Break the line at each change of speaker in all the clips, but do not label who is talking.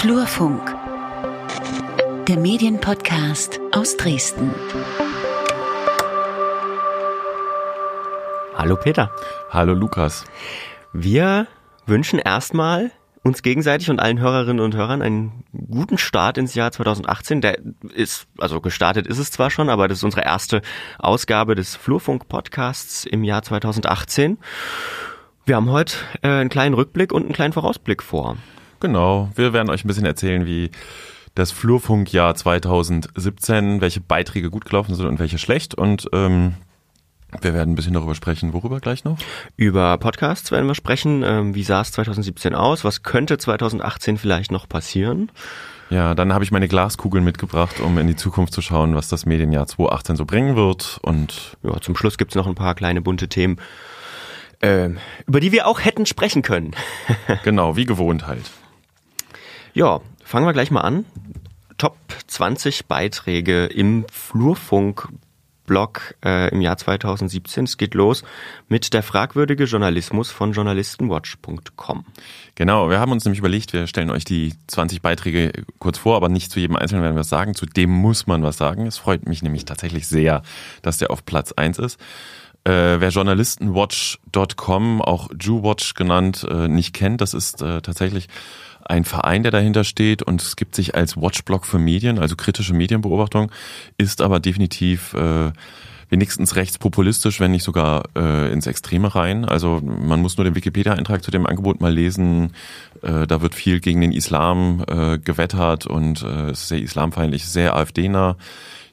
Flurfunk, der Medienpodcast aus Dresden.
Hallo Peter.
Hallo Lukas.
Wir wünschen erstmal uns gegenseitig und allen Hörerinnen und Hörern einen guten Start ins Jahr 2018. Der ist, also gestartet ist es zwar schon, aber das ist unsere erste Ausgabe des Flurfunk-Podcasts im Jahr 2018. Wir haben heute äh, einen kleinen Rückblick und einen kleinen Vorausblick vor.
Genau, wir werden euch ein bisschen erzählen, wie das Flurfunkjahr 2017, welche Beiträge gut gelaufen sind und welche schlecht. Und ähm, wir werden ein bisschen darüber sprechen. Worüber gleich noch?
Über Podcasts werden wir sprechen. Ähm, wie sah es 2017 aus? Was könnte 2018 vielleicht noch passieren?
Ja, dann habe ich meine Glaskugeln mitgebracht, um in die Zukunft zu schauen, was das Medienjahr 2018 so bringen wird. Und
ja, zum Schluss gibt's noch ein paar kleine bunte Themen, äh, über die wir auch hätten sprechen können.
genau, wie gewohnt halt.
Ja, fangen wir gleich mal an. Top 20 Beiträge im Flurfunk Blog äh, im Jahr 2017. Es geht los mit der fragwürdige Journalismus von journalistenwatch.com.
Genau, wir haben uns nämlich überlegt, wir stellen euch die 20 Beiträge kurz vor, aber nicht zu jedem Einzelnen werden wir was sagen. Zu dem muss man was sagen. Es freut mich nämlich tatsächlich sehr, dass der auf Platz 1 ist. Äh, wer journalistenwatch.com, auch Jewwatch genannt, äh, nicht kennt, das ist äh, tatsächlich ein Verein, der dahinter steht und es gibt sich als Watchblog für Medien, also kritische Medienbeobachtung, ist aber definitiv äh, wenigstens rechtspopulistisch, wenn nicht sogar äh, ins Extreme rein. Also man muss nur den Wikipedia-Eintrag zu dem Angebot mal lesen. Äh, da wird viel gegen den Islam äh, gewettert und äh, ist sehr islamfeindlich, sehr AfD-nah.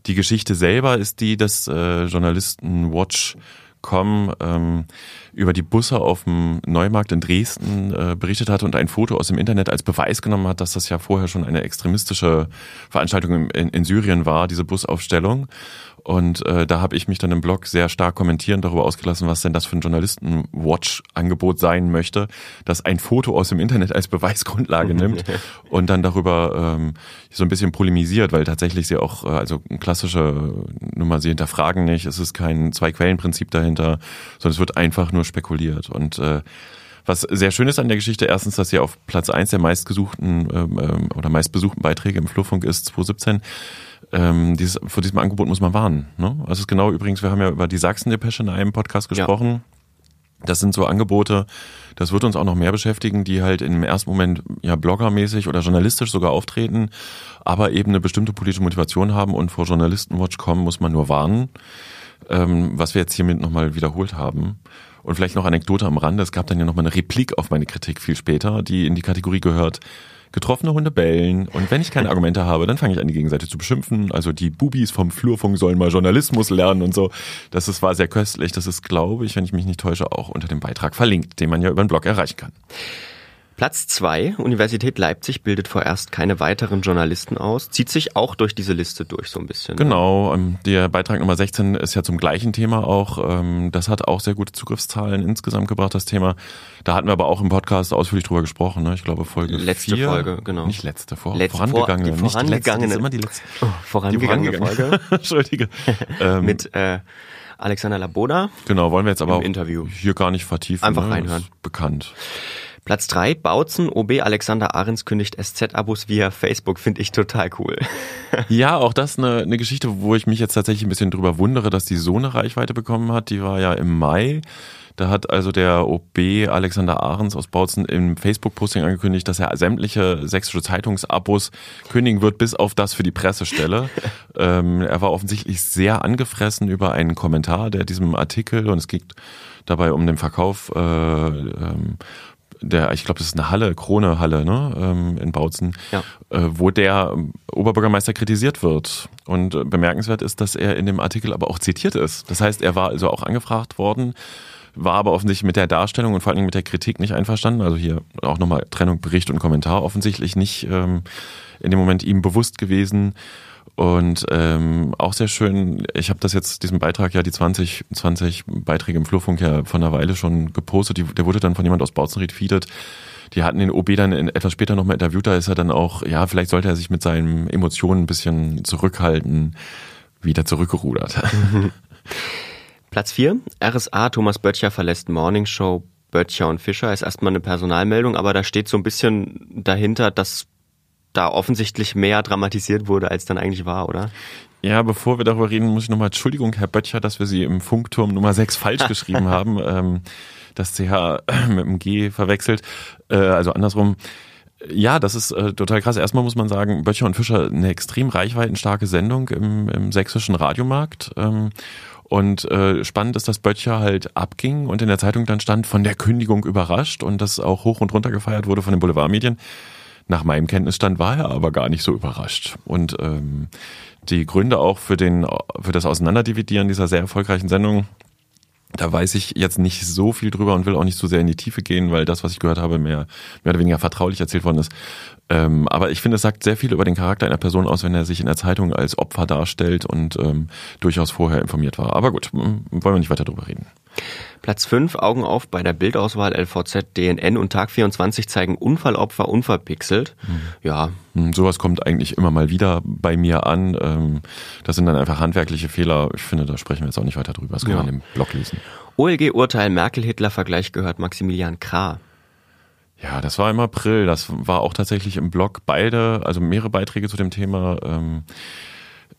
Die Geschichte selber ist die, dass äh, Journalisten Watch Com ähm, über die Busse auf dem Neumarkt in Dresden äh, berichtet hatte und ein Foto aus dem Internet als Beweis genommen hat, dass das ja vorher schon eine extremistische Veranstaltung in, in Syrien war, diese Busaufstellung. Und äh, da habe ich mich dann im Blog sehr stark kommentieren darüber ausgelassen, was denn das für ein Journalisten-Watch-Angebot sein möchte, das ein Foto aus dem Internet als Beweisgrundlage nimmt und dann darüber ähm, so ein bisschen polemisiert, weil tatsächlich sie auch, äh, also klassische Nummer, sie hinterfragen nicht, es ist kein Zwei-Quellen-Prinzip dahinter, sondern es wird einfach nur spekuliert. Und äh, was sehr schön ist an der Geschichte, erstens, dass sie auf Platz eins der meistgesuchten ähm, ähm oder meistbesuchten Beiträge im Flurfunk ist, 2017 ähm, dieses, vor diesem Angebot muss man warnen. Ne? Also es ist genau übrigens, wir haben ja über die Sachsen-Depesche in einem Podcast gesprochen. Ja. Das sind so Angebote, das wird uns auch noch mehr beschäftigen, die halt im ersten Moment ja bloggermäßig oder journalistisch sogar auftreten, aber eben eine bestimmte politische Motivation haben und vor Journalistenwatch kommen muss man nur warnen, ähm, was wir jetzt hiermit nochmal wiederholt haben. Und vielleicht noch Anekdote am Rande, es gab dann ja nochmal eine Replik auf meine Kritik viel später, die in die Kategorie gehört, Getroffene Hunde bellen und wenn ich keine Argumente habe, dann fange ich an, die Gegenseite zu beschimpfen. Also die Bubis vom Flurfunk sollen mal Journalismus lernen und so. Das ist, war sehr köstlich. Das ist, glaube ich, wenn ich mich nicht täusche, auch unter dem Beitrag verlinkt, den man ja über den Blog erreichen kann.
Platz zwei Universität Leipzig bildet vorerst keine weiteren Journalisten aus, zieht sich auch durch diese Liste durch so ein bisschen.
Ne? Genau, ähm, der Beitrag Nummer 16 ist ja zum gleichen Thema auch. Ähm, das hat auch sehr gute Zugriffszahlen insgesamt gebracht, das Thema. Da hatten wir aber auch im Podcast ausführlich drüber gesprochen. Ne? Ich glaube Folge
Letzte
vier,
Folge, genau.
Nicht letzte, vor,
letzte
vorangegangene.
Vor, die vorangegangene.
Letzte, immer die letzte.
Oh, vorangegangene,
die vorangegangene Folge. Entschuldige.
ähm, Mit äh, Alexander Laboda.
Genau, wollen wir jetzt aber
Interview.
hier gar nicht vertiefen.
Einfach
ne?
reinhören.
bekannt.
Platz drei Bautzen, OB Alexander Ahrens kündigt SZ-Abos via Facebook, finde ich total cool.
ja, auch das eine, eine Geschichte, wo ich mich jetzt tatsächlich ein bisschen drüber wundere, dass die so eine Reichweite bekommen hat. Die war ja im Mai. Da hat also der OB Alexander Ahrens aus Bautzen im Facebook-Posting angekündigt, dass er sämtliche sächsische Zeitungsabos kündigen wird, bis auf das für die Pressestelle. ähm, er war offensichtlich sehr angefressen über einen Kommentar der diesem Artikel und es geht dabei um den Verkauf äh, ähm, der, ich glaube, das ist eine Halle, Krone-Halle, ne, ähm, in Bautzen,
ja.
äh, wo der Oberbürgermeister kritisiert wird. Und äh, bemerkenswert ist, dass er in dem Artikel aber auch zitiert ist. Das heißt, er war also auch angefragt worden, war aber offensichtlich mit der Darstellung und vor allen Dingen mit der Kritik nicht einverstanden. Also hier auch nochmal Trennung, Bericht und Kommentar offensichtlich nicht ähm, in dem Moment ihm bewusst gewesen. Und ähm, auch sehr schön, ich habe das jetzt, diesen Beitrag ja, die 20, 20 Beiträge im Flurfunk ja von einer Weile schon gepostet, die, der wurde dann von jemand aus Bautzenried feedet. Die hatten den OB dann in, etwas später nochmal interviewt, da ist er dann auch, ja, vielleicht sollte er sich mit seinen Emotionen ein bisschen zurückhalten, wieder zurückgerudert.
Platz 4, RSA, Thomas Böttcher verlässt Morning Show, Böttcher und Fischer ist erstmal eine Personalmeldung, aber da steht so ein bisschen dahinter, dass da offensichtlich mehr dramatisiert wurde, als dann eigentlich war, oder?
Ja, bevor wir darüber reden, muss ich nochmal, Entschuldigung, Herr Böttcher, dass wir Sie im Funkturm Nummer 6 falsch geschrieben haben. Ähm, das CH mit dem G verwechselt. Äh, also andersrum. Ja, das ist äh, total krass. Erstmal muss man sagen, Böttcher und Fischer eine extrem reichweitenstarke Sendung im, im sächsischen Radiomarkt. Ähm, und äh, spannend ist, dass Böttcher halt abging und in der Zeitung dann stand, von der Kündigung überrascht und das auch hoch und runter gefeiert wurde von den Boulevardmedien. Nach meinem Kenntnisstand war er aber gar nicht so überrascht. Und ähm, die Gründe auch für, den, für das Auseinanderdividieren dieser sehr erfolgreichen Sendung, da weiß ich jetzt nicht so viel drüber und will auch nicht so sehr in die Tiefe gehen, weil das, was ich gehört habe, mehr, mehr oder weniger vertraulich erzählt worden ist. Ähm, aber ich finde, es sagt sehr viel über den Charakter einer Person aus, wenn er sich in der Zeitung als Opfer darstellt und ähm, durchaus vorher informiert war. Aber gut, wollen wir nicht weiter drüber reden.
Platz 5, Augen auf bei der Bildauswahl LVZ, DNN und Tag 24 zeigen Unfallopfer unverpixelt. Mhm. Ja.
Hm, sowas kommt eigentlich immer mal wieder bei mir an. Ähm, das sind dann einfach handwerkliche Fehler. Ich finde, da sprechen wir jetzt auch nicht weiter drüber. Das kann ja. man im Blog lesen.
OLG-Urteil Merkel-Hitler-Vergleich gehört Maximilian Krah.
Ja, das war im April. Das war auch tatsächlich im Blog beide, also mehrere Beiträge zu dem Thema. Ähm,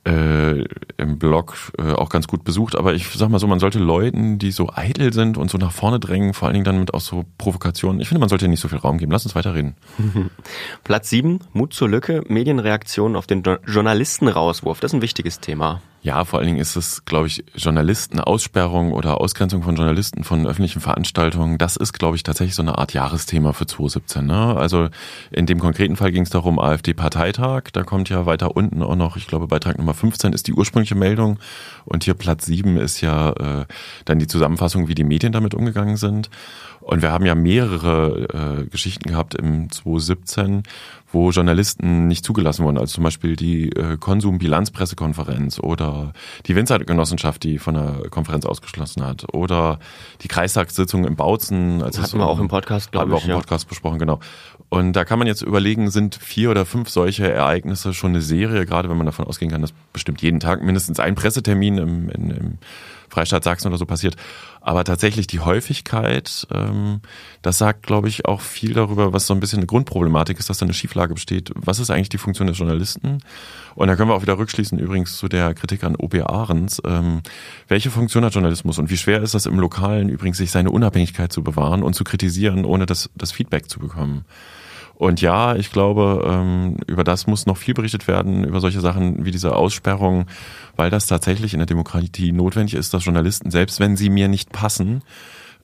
äh, im Blog äh, auch ganz gut besucht. Aber ich sag mal so, man sollte Leuten, die so eitel sind und so nach vorne drängen, vor allen Dingen dann mit auch so Provokationen, ich finde, man sollte nicht so viel Raum geben. Lass uns weiterreden.
Platz 7, Mut zur Lücke, Medienreaktionen auf den Journalistenrauswurf. Das ist ein wichtiges Thema.
Ja, vor allen Dingen ist es, glaube ich, Journalistenaussperrung oder Ausgrenzung von Journalisten von öffentlichen Veranstaltungen. Das ist, glaube ich, tatsächlich so eine Art Jahresthema für 2017. Ne? Also in dem konkreten Fall ging es darum, AfD-Parteitag. Da kommt ja weiter unten auch noch, ich glaube, Beitrag Nummer 15 ist die ursprüngliche Meldung. Und hier Platz 7 ist ja äh, dann die Zusammenfassung, wie die Medien damit umgegangen sind. Und wir haben ja mehrere äh, Geschichten gehabt im 2017, wo Journalisten nicht zugelassen wurden. Also zum Beispiel die äh, Konsumbilanzpressekonferenz oder die Winzergenossenschaft, die von der Konferenz ausgeschlossen hat. Oder die Kreistagssitzung im Bautzen.
Als hatten wir auch im Podcast,
glaube ich. Haben wir auch im Podcast besprochen, genau. Und da kann man jetzt überlegen, sind vier oder fünf solche Ereignisse schon eine Serie, gerade wenn man davon ausgehen kann, dass bestimmt jeden Tag mindestens ein Pressetermin im, in, im Freistaat Sachsen oder so passiert. Aber tatsächlich die Häufigkeit, ähm, das sagt, glaube ich, auch viel darüber, was so ein bisschen eine Grundproblematik ist, dass da eine Schieflage besteht. Was ist eigentlich die Funktion des Journalisten? Und da können wir auch wieder rückschließen, übrigens zu der Kritik an OB Ahrens. Ähm, welche Funktion hat Journalismus und wie schwer ist das im Lokalen übrigens, sich seine Unabhängigkeit zu bewahren und zu kritisieren, ohne das, das Feedback zu bekommen? Und ja, ich glaube, ähm, über das muss noch viel berichtet werden, über solche Sachen wie diese Aussperrung, weil das tatsächlich in der Demokratie notwendig ist, dass Journalisten, selbst wenn sie mir nicht passen,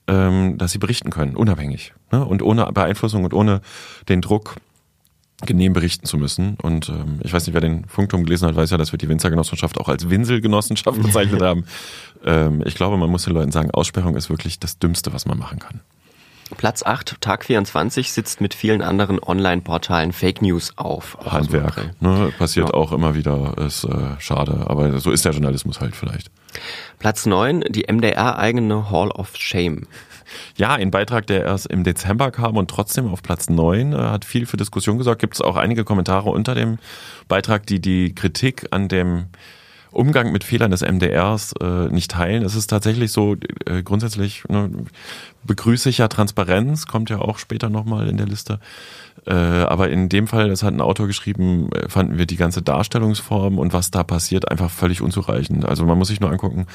ähm, dass sie berichten können, unabhängig ne? und ohne Beeinflussung und ohne den Druck genehm berichten zu müssen. Und ähm, ich weiß nicht, wer den Funkturm gelesen hat, weiß ja, dass wir die Winzergenossenschaft auch als Winselgenossenschaft bezeichnet haben. Ähm, ich glaube, man muss den Leuten sagen, Aussperrung ist wirklich das Dümmste, was man machen kann.
Platz 8, Tag 24, sitzt mit vielen anderen Online-Portalen Fake News auf.
Handwerk. Ne, passiert ja. auch immer wieder, ist äh, schade, aber so ist der Journalismus halt vielleicht.
Platz 9, die MDR-eigene Hall of Shame.
Ja, ein Beitrag, der erst im Dezember kam und trotzdem auf Platz 9 äh, hat viel für Diskussion gesorgt. Gibt es auch einige Kommentare unter dem Beitrag, die die Kritik an dem Umgang mit Fehlern des MDRs äh, nicht teilen. Es ist tatsächlich so, äh, grundsätzlich ne, begrüße ich ja Transparenz, kommt ja auch später nochmal in der Liste. Äh, aber in dem Fall, das hat ein Autor geschrieben, äh, fanden wir die ganze Darstellungsform und was da passiert einfach völlig unzureichend. Also man muss sich nur angucken,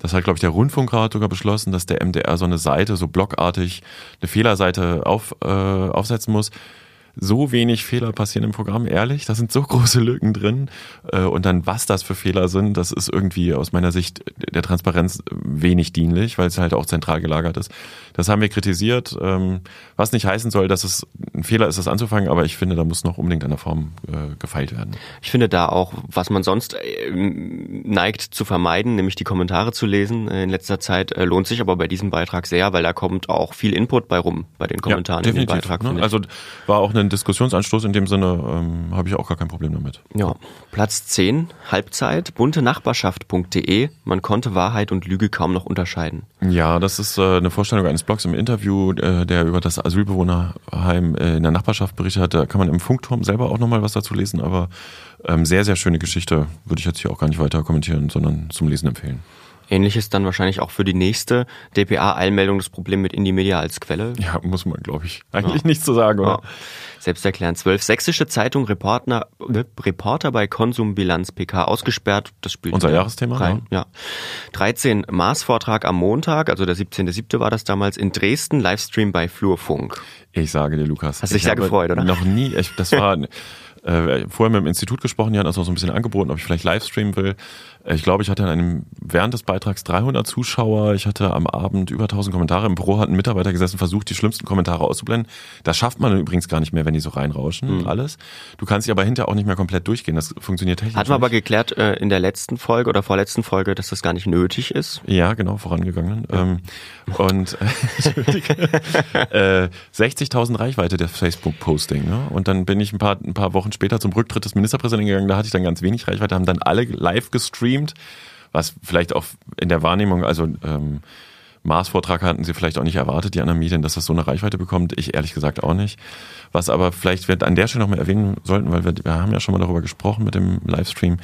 das hat, glaube ich, der Rundfunkrat sogar beschlossen, dass der MDR so eine Seite, so blockartig, eine Fehlerseite auf, äh, aufsetzen muss so wenig Fehler passieren im Programm, ehrlich. Da sind so große Lücken drin. Äh, und dann, was das für Fehler sind, das ist irgendwie aus meiner Sicht der Transparenz wenig dienlich, weil es halt auch zentral gelagert ist. Das haben wir kritisiert, ähm, was nicht heißen soll, dass es ein Fehler ist, das anzufangen, aber ich finde, da muss noch unbedingt an der Form äh, gefeilt werden.
Ich finde da auch, was man sonst äh, neigt zu vermeiden, nämlich die Kommentare zu lesen in letzter Zeit, lohnt sich aber bei diesem Beitrag sehr, weil da kommt auch viel Input bei rum, bei den Kommentaren
ja, in dem Beitrag. Ne? Also war auch eine einen Diskussionsanstoß in dem Sinne ähm, habe ich auch gar kein Problem damit.
Ja, Platz 10, Halbzeit, buntenachbarschaft.de. Man konnte Wahrheit und Lüge kaum noch unterscheiden.
Ja, das ist äh, eine Vorstellung eines Blogs im Interview, äh, der über das Asylbewohnerheim äh, in der Nachbarschaft berichtet hat. Da kann man im Funkturm selber auch nochmal was dazu lesen, aber ähm, sehr, sehr schöne Geschichte. Würde ich jetzt hier auch gar nicht weiter kommentieren, sondern zum Lesen empfehlen.
Ähnliches dann wahrscheinlich auch für die nächste DPA-Eilmeldung das Problem mit Indie Media als Quelle.
Ja, muss man, glaube ich, eigentlich ja. nichts zu sagen, oder? Ja.
Selbsterklärend. Zwölf sächsische Zeitung, Reporter, äh, Reporter bei Konsumbilanz PK ausgesperrt. Das spielt
unser Jahresthema.
Rein. Ja. 13 Mars-Vortrag am Montag, also der 17.7. war das damals in Dresden, Livestream bei Flurfunk.
Ich sage dir, Lukas.
Hast dich sehr gefreut, oder?
Noch nie. Ich, das war äh, vorher mit dem Institut gesprochen, die hatten das noch so ein bisschen angeboten, ob ich vielleicht Livestreamen will. Ich glaube, ich hatte an einem, während des Beitrags 300 Zuschauer. Ich hatte am Abend über 1000 Kommentare. Im Büro hat ein Mitarbeiter gesessen, versucht, die schlimmsten Kommentare auszublenden. Das schafft man übrigens gar nicht mehr, wenn die so reinrauschen, mhm. alles. Du kannst sie aber hinterher auch nicht mehr komplett durchgehen. Das funktioniert technisch.
Hatten wir aber geklärt äh, in der letzten Folge oder vorletzten Folge, dass das gar nicht nötig ist.
Ja, genau, vorangegangen. Ja. Ähm, und äh, 60.000 Reichweite der Facebook-Posting. Ne? Und dann bin ich ein paar, ein paar Wochen später zum Rücktritt des Ministerpräsidenten gegangen. Da hatte ich dann ganz wenig Reichweite, haben dann alle live gestreamt gestreamt, was vielleicht auch in der Wahrnehmung, also ähm, Mars-Vortrag hatten sie vielleicht auch nicht erwartet, die anderen Medien, dass das so eine Reichweite bekommt. Ich ehrlich gesagt auch nicht. Was aber vielleicht wir an der Stelle noch mal erwähnen sollten, weil wir, wir haben ja schon mal darüber gesprochen mit dem Livestream.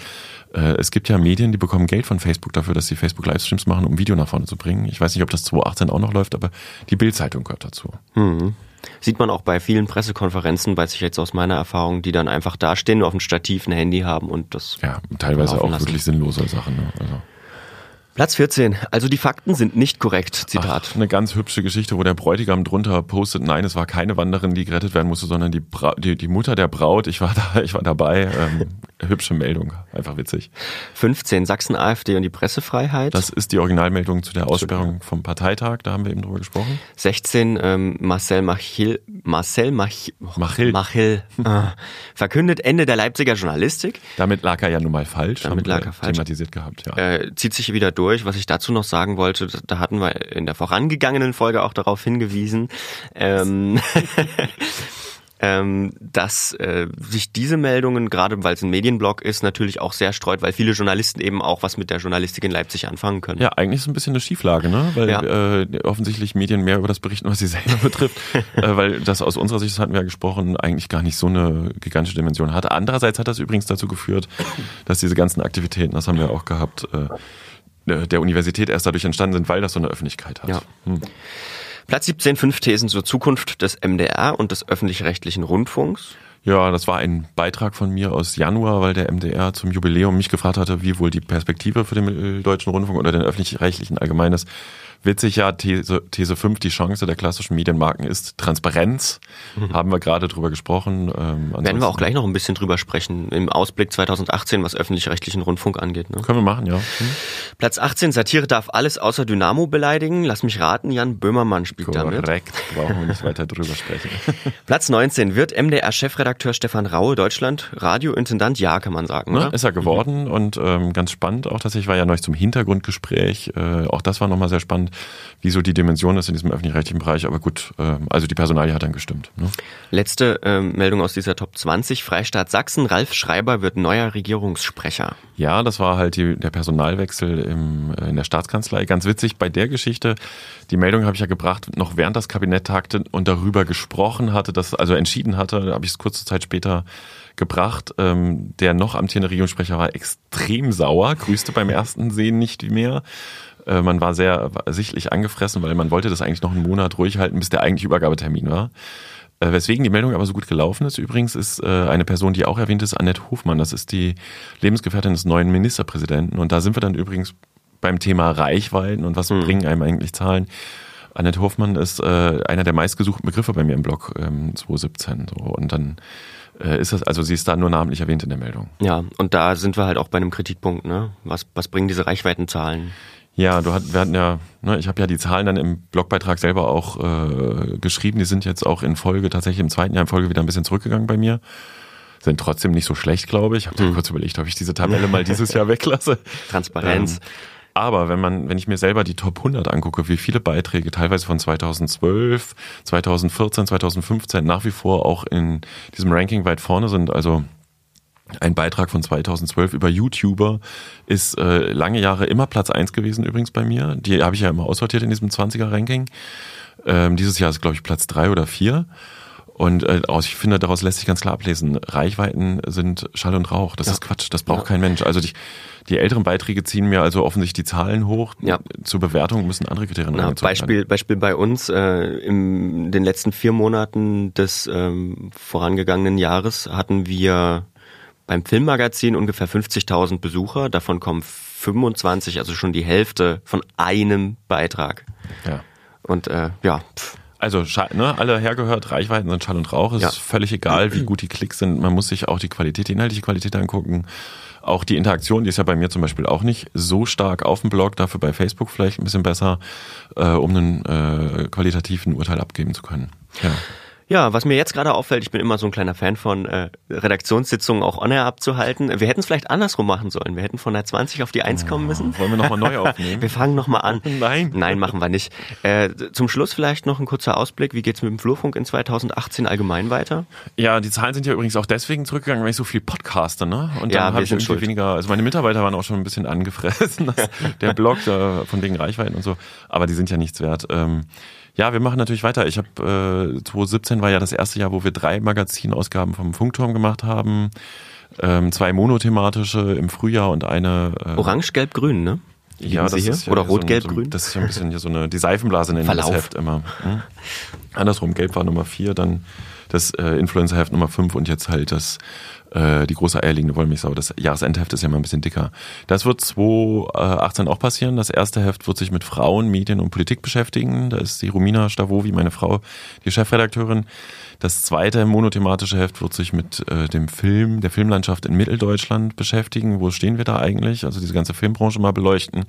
Äh, es gibt ja Medien, die bekommen Geld von Facebook dafür, dass sie Facebook-Livestreams machen, um Video nach vorne zu bringen. Ich weiß nicht, ob das 2018 auch noch läuft, aber die Bild-Zeitung gehört dazu.
Mhm. Sieht man auch bei vielen Pressekonferenzen, weiß ich jetzt aus meiner Erfahrung, die dann einfach dastehen, nur auf dem Stativ ein Handy haben und das.
Ja, teilweise auch lassen. wirklich sinnlose Sachen. Ne? Also.
Platz 14. Also die Fakten sind nicht korrekt. Zitat.
Ach, eine ganz hübsche Geschichte, wo der Bräutigam drunter postet, nein, es war keine Wanderin, die gerettet werden musste, sondern die, Bra die, die Mutter der Braut. Ich war da, ich war dabei. Ähm, hübsche Meldung. Einfach witzig.
15. Sachsen AfD und die Pressefreiheit.
Das ist die Originalmeldung zu der Aussperrung vom Parteitag. Da haben wir eben drüber gesprochen.
16. Ähm, Marcel Machil, Marcel Mach,
Machil,
Machil äh, verkündet Ende der Leipziger Journalistik.
Damit lag er ja nun mal falsch.
Damit lag er falsch.
Thematisiert gehabt, ja.
Äh, zieht sich wieder durch durch. Was ich dazu noch sagen wollte, da hatten wir in der vorangegangenen Folge auch darauf hingewiesen, ähm, ähm, dass äh, sich diese Meldungen, gerade weil es ein Medienblog ist, natürlich auch sehr streut, weil viele Journalisten eben auch was mit der Journalistik in Leipzig anfangen können.
Ja, eigentlich ist es ein bisschen eine Schieflage, ne? Weil ja. äh, offensichtlich Medien mehr über das berichten, was sie selber betrifft, äh, weil das aus unserer Sicht, das hatten wir ja gesprochen, eigentlich gar nicht so eine gigantische Dimension hat. Andererseits hat das übrigens dazu geführt, dass diese ganzen Aktivitäten, das haben wir auch gehabt, äh, der Universität erst dadurch entstanden sind, weil das so eine Öffentlichkeit hat.
Ja. Hm. Platz 17, fünf Thesen zur Zukunft des MDR und des öffentlich-rechtlichen Rundfunks.
Ja, das war ein Beitrag von mir aus Januar, weil der MDR zum Jubiläum mich gefragt hatte, wie wohl die Perspektive für den deutschen Rundfunk oder den öffentlich-rechtlichen allgemein ist. Witzig ja, These, These 5, die Chance der klassischen Medienmarken ist Transparenz. Mhm. Haben wir gerade drüber gesprochen.
Ähm, Werden wir auch gleich noch ein bisschen drüber sprechen, im Ausblick 2018, was öffentlich-rechtlichen Rundfunk angeht. Ne?
Können wir machen, ja. Mhm.
Platz 18, Satire darf alles außer Dynamo beleidigen. Lass mich raten, Jan Böhmermann spielt
Korrekt.
damit.
Korrekt, brauchen wir nicht weiter drüber sprechen.
Platz 19, wird MDR-Chefredakteur Stefan Raue Deutschland Radiointendant? Ja, kann man sagen. Ne?
Ist er geworden mhm. und ähm, ganz spannend auch tatsächlich, war ja neulich zum Hintergrundgespräch. Äh, auch das war nochmal sehr spannend wie so die Dimension ist in diesem öffentlich-rechtlichen Bereich. Aber gut, äh, also die Personalie hat dann gestimmt. Ne?
Letzte ähm, Meldung aus dieser Top 20. Freistaat Sachsen. Ralf Schreiber wird neuer Regierungssprecher.
Ja, das war halt die, der Personalwechsel im, äh, in der Staatskanzlei. Ganz witzig bei der Geschichte. Die Meldung habe ich ja gebracht, noch während das Kabinett tagte und darüber gesprochen hatte, das also entschieden hatte, da habe ich es kurze Zeit später gebracht. Ähm, der noch amtierende Regierungssprecher war extrem sauer, grüßte beim ersten Sehen nicht mehr. Äh, man war sehr sichtlich angefressen, weil man wollte das eigentlich noch einen Monat ruhig halten, bis der eigentliche Übergabetermin war. Äh, weswegen die Meldung aber so gut gelaufen ist, übrigens, ist äh, eine Person, die auch erwähnt ist, Annette Hofmann. Das ist die Lebensgefährtin des neuen Ministerpräsidenten. Und da sind wir dann übrigens beim Thema Reichweiten und was mhm. bringen einem eigentlich Zahlen. Annette Hofmann ist äh, einer der meistgesuchten Begriffe bei mir im Blog ähm, 2017. So. Und dann ist das, also sie ist da nur namentlich erwähnt in der Meldung.
Ja, und da sind wir halt auch bei einem Kritikpunkt, ne? Was, was bringen diese Reichweitenzahlen?
Ja, du hat, wir hatten ja, ne, ich habe ja die Zahlen dann im Blogbeitrag selber auch äh, geschrieben. Die sind jetzt auch in Folge, tatsächlich im zweiten Jahr in Folge wieder ein bisschen zurückgegangen bei mir. Sind trotzdem nicht so schlecht, glaube ich. Ich habe mhm. kurz überlegt, ob ich diese Tabelle mal dieses Jahr weglasse.
Transparenz. Ähm,
aber wenn man, wenn ich mir selber die Top 100 angucke, wie viele Beiträge teilweise von 2012, 2014, 2015 nach wie vor auch in diesem Ranking weit vorne sind, also ein Beitrag von 2012 über YouTuber ist äh, lange Jahre immer Platz eins gewesen übrigens bei mir. Die habe ich ja immer aussortiert in diesem 20er-Ranking. Ähm, dieses Jahr ist, glaube ich, Platz drei oder vier. Und äh, aus- ich finde, daraus lässt sich ganz klar ablesen, Reichweiten sind Schall und Rauch. Das
Ja.
ist Quatsch, das braucht
Ja.
kein Mensch. Also die, die älteren Beiträge ziehen mir also offensichtlich die Zahlen hoch.
Ja.
Zur Bewertung müssen andere Kriterien
Na, Beispiel, Beispiel bei uns äh, in den letzten vier Monaten des ähm, vorangegangenen Jahres hatten wir beim Filmmagazin ungefähr 50.000 Besucher. Davon kommen 25, also schon die Hälfte von einem Beitrag.
Ja.
Und äh, ja, pff,
Also Schall, ne, alle hergehört, Reichweiten sind Schall und Rauch. Es
Ja.
ist völlig egal, wie gut die Klicks sind. Man muss sich auch die Qualität, die inhaltliche Qualität angucken. Auch die Interaktion, die ist ja bei mir zum Beispiel auch nicht so stark auf dem Blog, dafür bei Facebook vielleicht ein bisschen besser, äh, um einen äh, qualitativen Urteil abgeben zu können. Ja.
Ja, was mir jetzt gerade auffällt, ich bin immer so ein kleiner Fan von äh, Redaktionssitzungen auch on-air abzuhalten. Wir hätten es vielleicht andersrum machen sollen. Wir hätten von der 20 auf die 1 kommen müssen.
Wollen wir nochmal neu aufnehmen?
Wir fangen nochmal an.
Nein.
Nein, machen wir nicht. Äh, zum Schluss vielleicht noch ein kurzer Ausblick. Wie geht's mit dem Flurfunk in 2018 allgemein weiter?
Ja, die Zahlen sind ja übrigens auch deswegen zurückgegangen, weil ich so viel podcaste, ne? Und
Ja,
dann habe ich irgendwie
schuld.
weniger, also meine Mitarbeiter waren auch schon ein bisschen angefressen, dass der Blog da, von wegen Reichweiten und so, aber die sind ja nichts wert. Ähm, ja, wir machen natürlich weiter. Ich habe äh, 2017 war ja das erste Jahr, wo wir drei Magazinausgaben vom Funkturm gemacht haben. Ähm, zwei monothematische im Frühjahr und eine äh,
Orange, Gelb, Grün, ne?
ja,
Sie
das ist ja
Oder
hier
Rot,
so? Das ist ja ein bisschen hier so eine, die Seifenblase nennen wir das
Verlauf.
Heft immer. Hm? Andersrum, Gelb war Nummer vier, dann das äh, Influencer-Heft Nummer fünf und jetzt halt das äh, die große eierlegende Wollmilchsau. Das Jahresendheft ist ja mal ein bisschen dicker. Das wird 2018 auch passieren. Das erste Heft wird sich mit Frauen, Medien und Politik beschäftigen. Da ist die Romina Stavovi, meine Frau, die Chefredakteurin. Das zweite monothematische Heft wird sich mit äh, dem Film, der Filmlandschaft in Mitteldeutschland beschäftigen. Wo stehen wir da eigentlich? Also diese ganze Filmbranche mal beleuchten.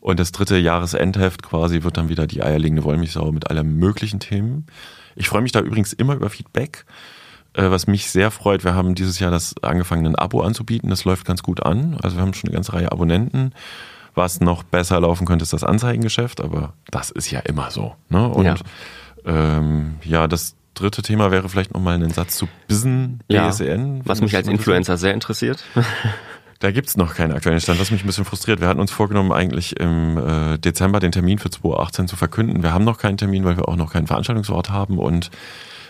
Und das dritte Jahresendheft quasi wird dann wieder die eierlegende Wollmilchsau mit allen möglichen Themen. Ich freue mich da übrigens immer über Feedback, äh, was mich sehr freut. Wir haben dieses Jahr das angefangen, ein Abo anzubieten. Das läuft ganz gut an. Also wir haben schon eine ganze Reihe Abonnenten. Was noch besser laufen könnte, ist das Anzeigengeschäft, aber das ist ja immer so. Ne? Und
Ja.
Ähm, ja, das dritte Thema wäre vielleicht nochmal einen Satz zu BISN,
Ja,
BSN.
Was mich als Influencer sehr interessiert.
Da gibt's noch keinen aktuellen Stand, was mich ein bisschen frustriert. Wir hatten uns vorgenommen, eigentlich im äh, Dezember den Termin für 2018 zu verkünden. Wir haben noch keinen Termin, weil wir auch noch keinen Veranstaltungsort haben. Und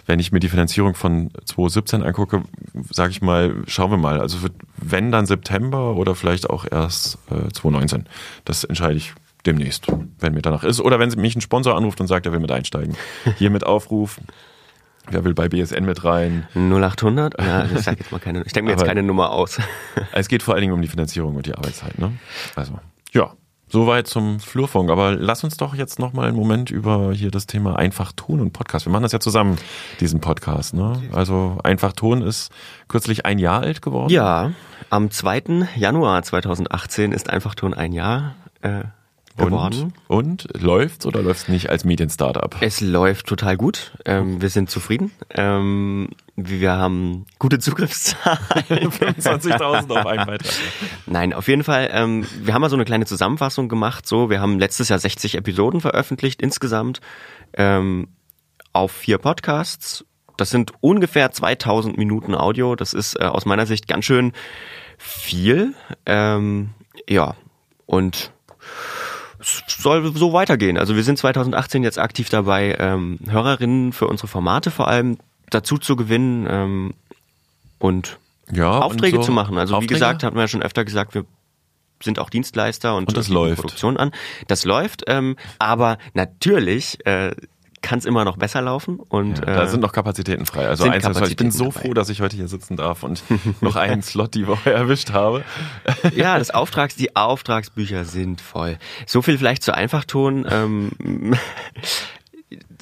wenn ich mir die Finanzierung von 2017 angucke, sage ich mal, schauen wir mal. Also wenn dann September oder vielleicht auch erst äh, 2019. Das entscheide ich demnächst, wenn mir danach ist. Oder wenn mich ein Sponsor anruft und sagt, er will mit einsteigen. Hier mit Aufruf. Wer will bei BSN mit rein?
0800? Ja, ich sag jetzt mal keine, ich denke mir jetzt keine Nummer aus.
Es geht vor allen Dingen um die Finanzierung und die Arbeitszeit, ne? Also, ja. Soweit zum Flurfunk. Aber lass uns doch jetzt noch mal einen Moment über hier das Thema einfach tun und Podcast. Wir machen das ja zusammen, diesen Podcast, ne? Also, einfach tun ist kürzlich ein Jahr alt geworden.
Ja, am 2. Januar 2018 ist Einfachton ein Jahr äh, geworden.
Und, und läuft's oder läuft's nicht als Medien-Startup?
Es läuft total gut. Ähm, wir sind zufrieden. Ähm, wir haben gute Zugriffszahlen.
25.000 auf einen Beitrag.
Nein, auf jeden Fall. Ähm, wir haben mal so eine kleine Zusammenfassung gemacht. So, wir haben letztes Jahr 60 Episoden veröffentlicht insgesamt ähm, auf vier Podcasts. Das sind ungefähr 2000 Minuten Audio. Das ist äh, aus meiner Sicht ganz schön viel. Ähm, ja, und soll so weitergehen. Also wir sind 2018 jetzt aktiv dabei, ähm, Hörerinnen für unsere Formate vor allem dazu zu gewinnen ähm, und
Ja,
Aufträge
und so
zu machen. Also wie
Aufträge?
gesagt, hatten wir ja schon öfter gesagt, wir sind auch Dienstleister und,
Und das läuft.
Produktion an. Das läuft, ähm, aber natürlich äh, kann es immer noch besser laufen und
Ja, da
äh,
sind noch Kapazitäten frei. Also eins, ist, ich bin
Kapazitäten
so
dabei.
froh, dass ich heute hier sitzen darf und noch einen Slot die Woche erwischt habe.
ja, das Auftrags, die Auftragsbücher sind voll. So viel vielleicht zu Einfachton. Ähm,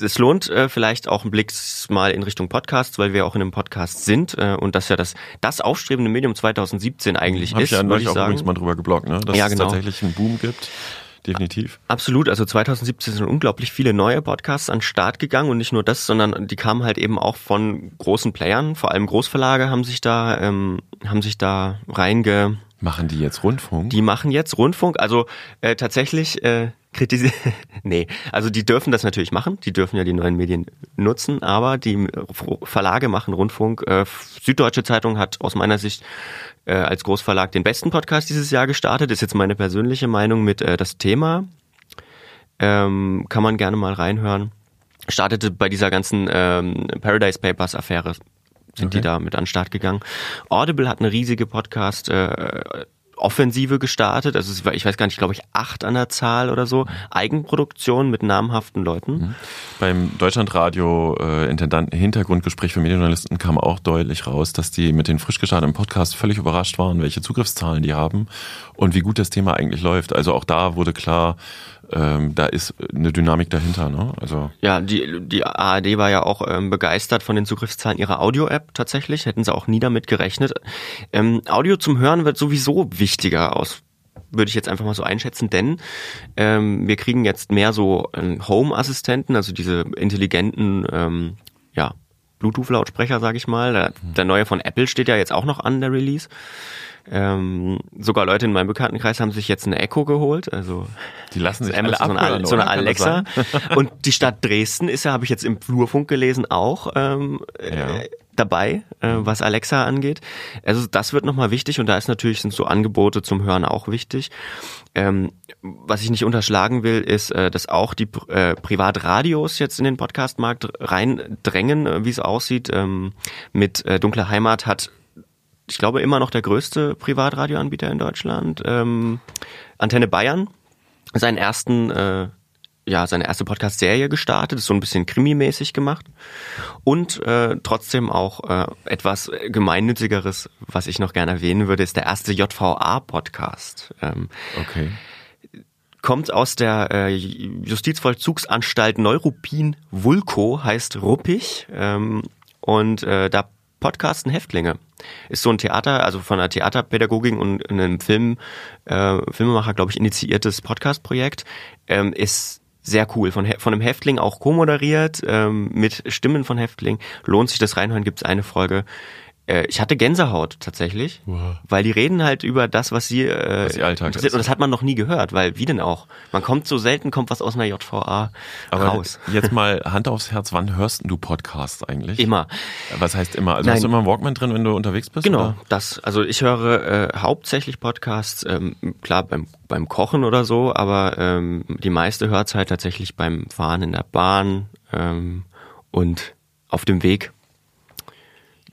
es lohnt äh, vielleicht auch einen Blick mal in Richtung Podcasts, weil wir auch in einem Podcast sind äh, und das ja das das aufstrebende Medium 2017 eigentlich
Habe
ist,
ich ja neulich
ich
auch
sagen.
übrigens mal drüber geblockt, ne? dass
Ja,
es
genau.
tatsächlich einen Boom gibt. Definitiv.
Absolut, also 2017 sind unglaublich viele neue Podcasts an den Start gegangen und nicht nur das, sondern die kamen halt eben auch von großen Playern, vor allem Großverlage haben sich da ähm, haben sich da reinge
Machen die jetzt Rundfunk?
die machen jetzt Rundfunk, also äh, tatsächlich äh, kritisieren, nee, also die dürfen das natürlich machen, die dürfen ja die neuen Medien nutzen, aber die äh, Verlage machen Rundfunk. Äh, Süddeutsche Zeitung hat aus meiner Sicht äh, als Großverlag den besten Podcast dieses Jahr gestartet, ist jetzt meine persönliche Meinung mit äh, das Thema. Ähm, kann man gerne mal reinhören. startete bei dieser ganzen ähm, Paradise Papers Affäre sind
Okay.
die da mit an den Start gegangen. Audible hat eine riesige Podcast äh, Offensive gestartet, also ich weiß gar nicht, glaube ich, acht an der Zahl oder so. Eigenproduktion mit namhaften Leuten.
Beim Deutschlandradio äh, Intendant Hintergrundgespräch für Medienjournalisten kam auch deutlich raus, dass die mit den frisch gestarteten Podcasts völlig überrascht waren, welche Zugriffszahlen die haben und wie gut das Thema eigentlich läuft. Also auch da wurde klar, ähm, da ist eine Dynamik dahinter. Ne? Also
Ja, die, die ARD war ja auch ähm, begeistert von den Zugriffszahlen ihrer Audio-App tatsächlich. Hätten sie auch nie damit gerechnet. Ähm, Audio zum Hören wird sowieso wichtiger aus, würde ich jetzt einfach mal so einschätzen, denn ähm, wir kriegen jetzt mehr so ähm, Home-Assistenten, also diese intelligenten, ähm, ja, Bluetooth-Lautsprecher, sage ich mal. Der, der neue von Apple steht ja jetzt auch noch an, der Release. Ähm, sogar Leute in meinem Bekanntenkreis haben sich jetzt eine Echo geholt, also
die lassen sich
so
alle
eine, so eine Alexa. Und die Stadt Dresden ist ja, habe ich jetzt im Flurfunk gelesen, auch ähm,
Ja.
äh, dabei, äh, was Alexa angeht. Also das wird nochmal wichtig und da ist natürlich sind so Angebote zum Hören auch wichtig. Ähm, was ich nicht unterschlagen will, ist, äh, dass auch die äh, Privatradios jetzt in den Podcastmarkt reindrängen, äh, wie es aussieht. Ähm, mit äh, Dunkle Heimat hat ich glaube, immer noch der größte Privatradioanbieter in Deutschland. Ähm, Antenne Bayern, seinen ersten, äh, ja, seine erste Podcast-Serie gestartet, ist so ein bisschen krimimäßig gemacht. Und äh, trotzdem auch äh, etwas gemeinnützigeres, was ich noch gerne erwähnen würde, ist der erste JVA-Podcast. Ähm,
Okay.
kommt aus der äh, Justizvollzugsanstalt Neuruppin Vulko, heißt Ruppig. Ähm, und äh, da podcasten Häftlinge. Ist so ein Theater, also von einer Theaterpädagogik und einem Film, äh, Filmemacher, glaube ich, initiiertes Podcast-Projekt. Ähm, ist sehr cool. Von, von einem Häftling auch co-moderiert, ähm, mit Stimmen von Häftlingen. Lohnt sich das reinhören, gibt es eine Folge. Äh, ich hatte Gänsehaut tatsächlich,
Wow.
weil die reden halt über das, was sie, äh,
Was Alltag
interessiert.
ist.
Und das hat man noch nie gehört, weil wie denn auch? Man kommt so selten, kommt was aus einer JVA
Aber
raus.
jetzt mal Hand aufs Herz, wann hörst du Podcasts eigentlich?
Immer.
Was heißt immer? Also
Nein.
hast du immer einen Walkman drin, wenn du unterwegs bist?
Genau,
Oder?
das. Also ich höre äh, hauptsächlich Podcasts, ähm, klar beim, beim Kochen oder so, aber ähm, die meiste Hörzeit tatsächlich beim Fahren in der Bahn ähm, und auf dem Weg.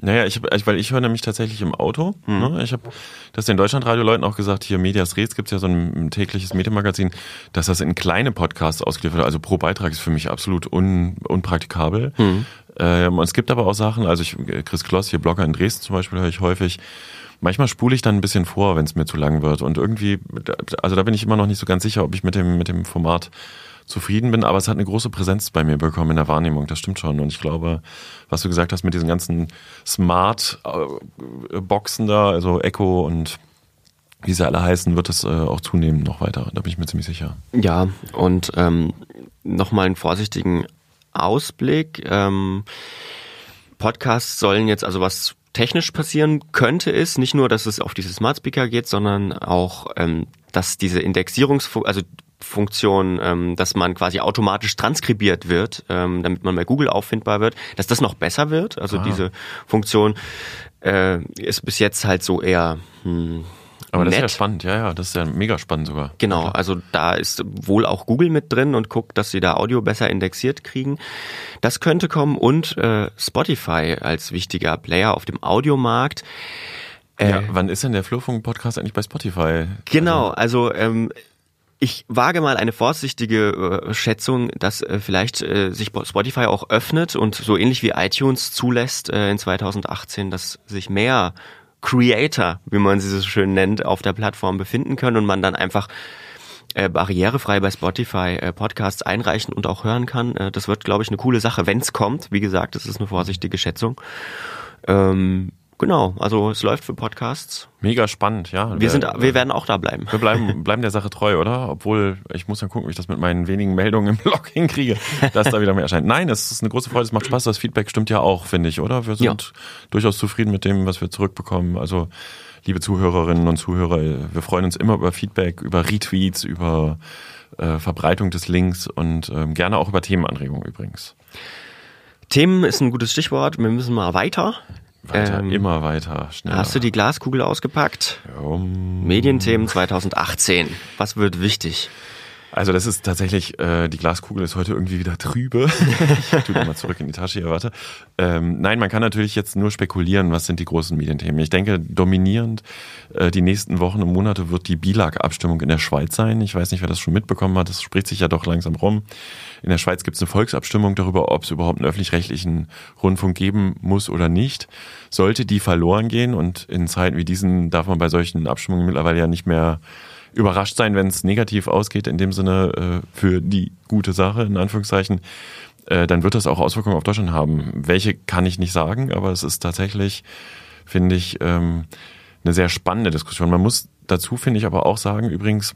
Naja, ich, hab- weil ich höre nämlich tatsächlich im Auto.
Hm.
Ne? Ich habe das den Deutschlandradio-Leuten auch gesagt, hier Medias Res gibt's ja so ein, tägliches Medienmagazin, dass das in kleine Podcasts ausgeliefert wird. Also pro Beitrag ist für mich absolut un, unpraktikabel.
Hm.
Ähm, und es gibt aber auch Sachen, also ich, Chris Kloss, hier Blogger in Dresden zum Beispiel, höre ich häufig. Manchmal spule ich dann ein bisschen vor, wenn es mir zu lang wird. Und irgendwie, also da bin ich immer noch nicht so ganz sicher, ob ich mit dem, mit dem Format zufrieden bin, aber es hat eine große Präsenz bei mir bekommen in der Wahrnehmung, das stimmt schon. Und ich glaube, was du gesagt hast mit diesen ganzen Smart-Boxen da, also Echo und wie sie alle heißen, wird es äh, auch zunehmen noch weiter. Da bin ich mir ziemlich sicher.
Ja, und ähm, nochmal einen vorsichtigen Ausblick. Ähm, Podcasts sollen jetzt, also was technisch passieren könnte, ist nicht nur, dass es auf diese Smart Speaker geht, sondern auch, ähm, dass diese Indexierungsfunktion, also Funktion, ähm, dass man quasi automatisch transkribiert wird, ähm, damit man bei Google auffindbar wird, dass das noch besser wird. Also
Ah.
diese Funktion äh, ist bis jetzt halt so eher hm,
Aber das ist
nett.
ja spannend, ja, ja, das ist ja mega spannend sogar.
Genau, also da ist wohl auch Google mit drin und guckt, dass sie da Audio besser indexiert kriegen. Das könnte kommen und äh, Spotify als wichtiger Player auf dem Audiomarkt. Äh,
Ja, wann ist denn der Flurfunk-Podcast eigentlich bei Spotify?
Genau, also ähm, ich wage mal eine vorsichtige äh, Schätzung, dass äh, vielleicht äh, sich Spotify auch öffnet und so ähnlich wie iTunes zulässt in 2018, dass sich mehr Creator, wie man sie so schön nennt, auf der Plattform befinden können und man dann einfach barrierefrei bei Spotify Podcasts einreichen und auch hören kann. Das wird, glaube ich, eine coole Sache, wenn es kommt. Wie gesagt, das ist eine vorsichtige Schätzung. Ähm, genau, also es läuft für Podcasts.
Mega spannend, ja.
Wir sind, wir werden auch da bleiben.
Wir bleiben, bleiben der Sache treu, oder? Obwohl, ich muss dann gucken, wie ich das mit meinen wenigen Meldungen im Blog hinkriege, dass da wieder mehr erscheint. Nein, es ist eine große Freude, es macht Spaß. Das Feedback stimmt ja auch, finde ich, oder? Wir sind durchaus zufrieden mit dem, was wir zurückbekommen. Also, liebe Zuhörerinnen und Zuhörer, wir freuen uns immer über Feedback, über Retweets, über äh, Verbreitung des Links und ähm, gerne auch über Themenanregungen übrigens.
Themen ist ein gutes Stichwort. Wir müssen mal weiter.
Weiter,
Ähm,
immer weiter, schneller.
Hast du die Glaskugel ausgepackt?
um,
Medienthemen 2018. Was wird wichtig?
Also das ist tatsächlich, äh, die Glaskugel ist heute irgendwie wieder trübe. ich tue mal zurück in die Tasche hier, warte. Ähm, nein, man kann natürlich jetzt nur spekulieren, was sind die großen Medienthemen. Ich denke, dominierend äh, die nächsten Wochen und Monate wird die BILAG-Abstimmung in der Schweiz sein. Ich weiß nicht, wer das schon mitbekommen hat, das spricht sich ja doch langsam rum. In der Schweiz gibt es eine Volksabstimmung darüber, ob es überhaupt einen öffentlich-rechtlichen Rundfunk geben muss oder nicht. Sollte die verloren gehen und in Zeiten wie diesen darf man bei solchen Abstimmungen mittlerweile ja nicht mehr überrascht sein, wenn es negativ ausgeht, in dem Sinne äh, für die gute Sache, in Anführungszeichen, äh, dann wird das auch Auswirkungen auf Deutschland haben. Welche kann ich nicht sagen, aber es ist tatsächlich, finde ich, ähm, eine sehr spannende Diskussion. Man muss dazu, finde ich, aber auch sagen, übrigens,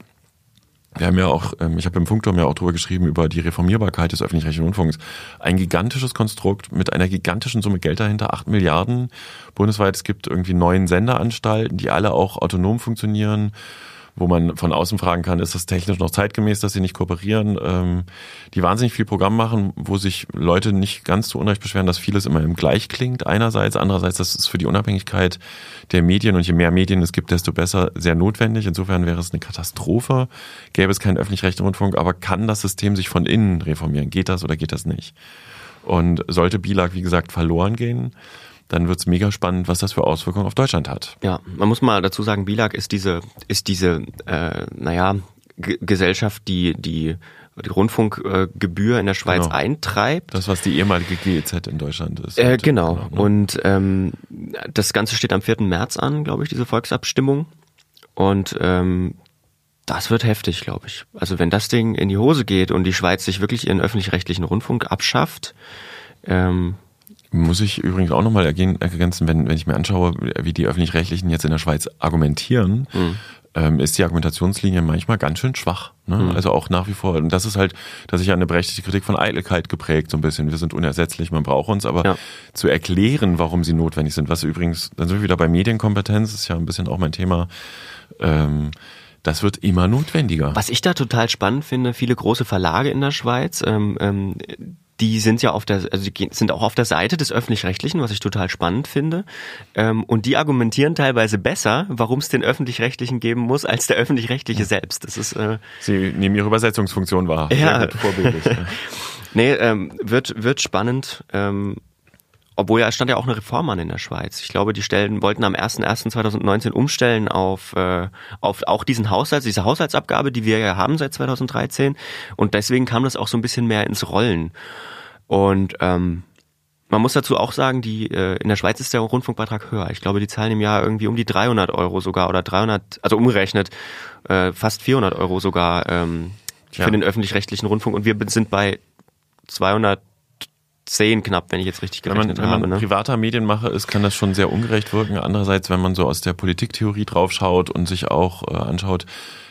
wir haben ja auch, ähm, ich habe im Funkturm ja auch drüber geschrieben, über die Reformierbarkeit des öffentlich-rechtlichen Rundfunks. Ein gigantisches Konstrukt mit einer gigantischen Summe Geld dahinter, acht Milliarden bundesweit. Es gibt irgendwie neun Senderanstalten, die alle auch autonom funktionieren wo man von außen fragen kann, ist das technisch noch zeitgemäß, dass sie nicht kooperieren, ähm, die wahnsinnig viel Programm machen, wo sich Leute nicht ganz zu Unrecht beschweren, dass vieles immer im Gleich klingt einerseits, andererseits, das ist für die Unabhängigkeit der Medien und je mehr Medien es gibt, desto besser sehr notwendig. Insofern wäre es eine Katastrophe, gäbe es keinen öffentlich-rechtlichen Rundfunk, aber kann das System sich von innen reformieren? Geht das oder geht das nicht? Und sollte BILAG, wie gesagt, verloren gehen, dann wird's mega spannend, was das für Auswirkungen auf Deutschland hat.
Ja, man muss mal dazu sagen, BILAG ist diese, ist diese, äh, naja, G Gesellschaft, die die die Rundfunkgebühr in der Schweiz genau. eintreibt.
Das, was die ehemalige GEZ in Deutschland ist.
Äh, genau. genau ne? Und ähm, das Ganze steht am 4. März an, glaube ich, diese Volksabstimmung. Und ähm, das wird heftig, glaube ich. Also wenn das Ding in die Hose geht und die Schweiz sich wirklich ihren öffentlich-rechtlichen Rundfunk abschafft, ähm,
muss ich übrigens auch nochmal ergänzen, wenn, wenn ich mir anschaue, wie die Öffentlich-Rechtlichen jetzt in der Schweiz argumentieren, mhm. ähm, ist die Argumentationslinie manchmal ganz schön schwach. Ne? Mhm. Also auch nach wie vor. Und das ist halt, dass ich eine berechtigte Kritik von Eitelkeit geprägt, so ein bisschen. Wir sind unersetzlich, man braucht uns, aber ja. zu erklären, warum sie notwendig sind, was übrigens, dann sind wir wieder bei Medienkompetenz, ist ja ein bisschen auch mein Thema. Ähm, das wird immer notwendiger.
Was ich da total spannend finde, viele große Verlage in der Schweiz, ähm, ähm, die sind ja auf der, also die sind auch auf der Seite des öffentlich-rechtlichen, was ich total spannend finde. Ähm, und die argumentieren teilweise besser, warum es den öffentlich-rechtlichen geben muss, als der öffentlich-rechtliche selbst. Das ist. Äh,
Sie nehmen ihre Übersetzungsfunktion wahr.
Ja. Sehr gut, vorbildlich. nee, ähm, wird wird spannend. Ähm, obwohl ja, es stand ja auch eine Reform an in der Schweiz. Ich glaube, die Stellen wollten am 01.01.2019 umstellen auf, äh, auf auch diesen Haushalt, diese Haushaltsabgabe, die wir ja haben seit 2013. Und deswegen kam das auch so ein bisschen mehr ins Rollen. Und ähm, man muss dazu auch sagen, die äh, in der Schweiz ist der Rundfunkbeitrag höher. Ich glaube, die zahlen im Jahr irgendwie um die 300 Euro sogar oder 300, also umgerechnet äh, fast 400 Euro sogar ähm, für ja. den öffentlich-rechtlichen Rundfunk. Und wir sind bei 200 zehn knapp, wenn ich jetzt richtig gerechnet
wenn man,
habe.
Wenn man ne? privater Medienmacher ist, kann das schon sehr ungerecht wirken. Andererseits, wenn man so aus der Politiktheorie draufschaut und sich auch äh, anschaut,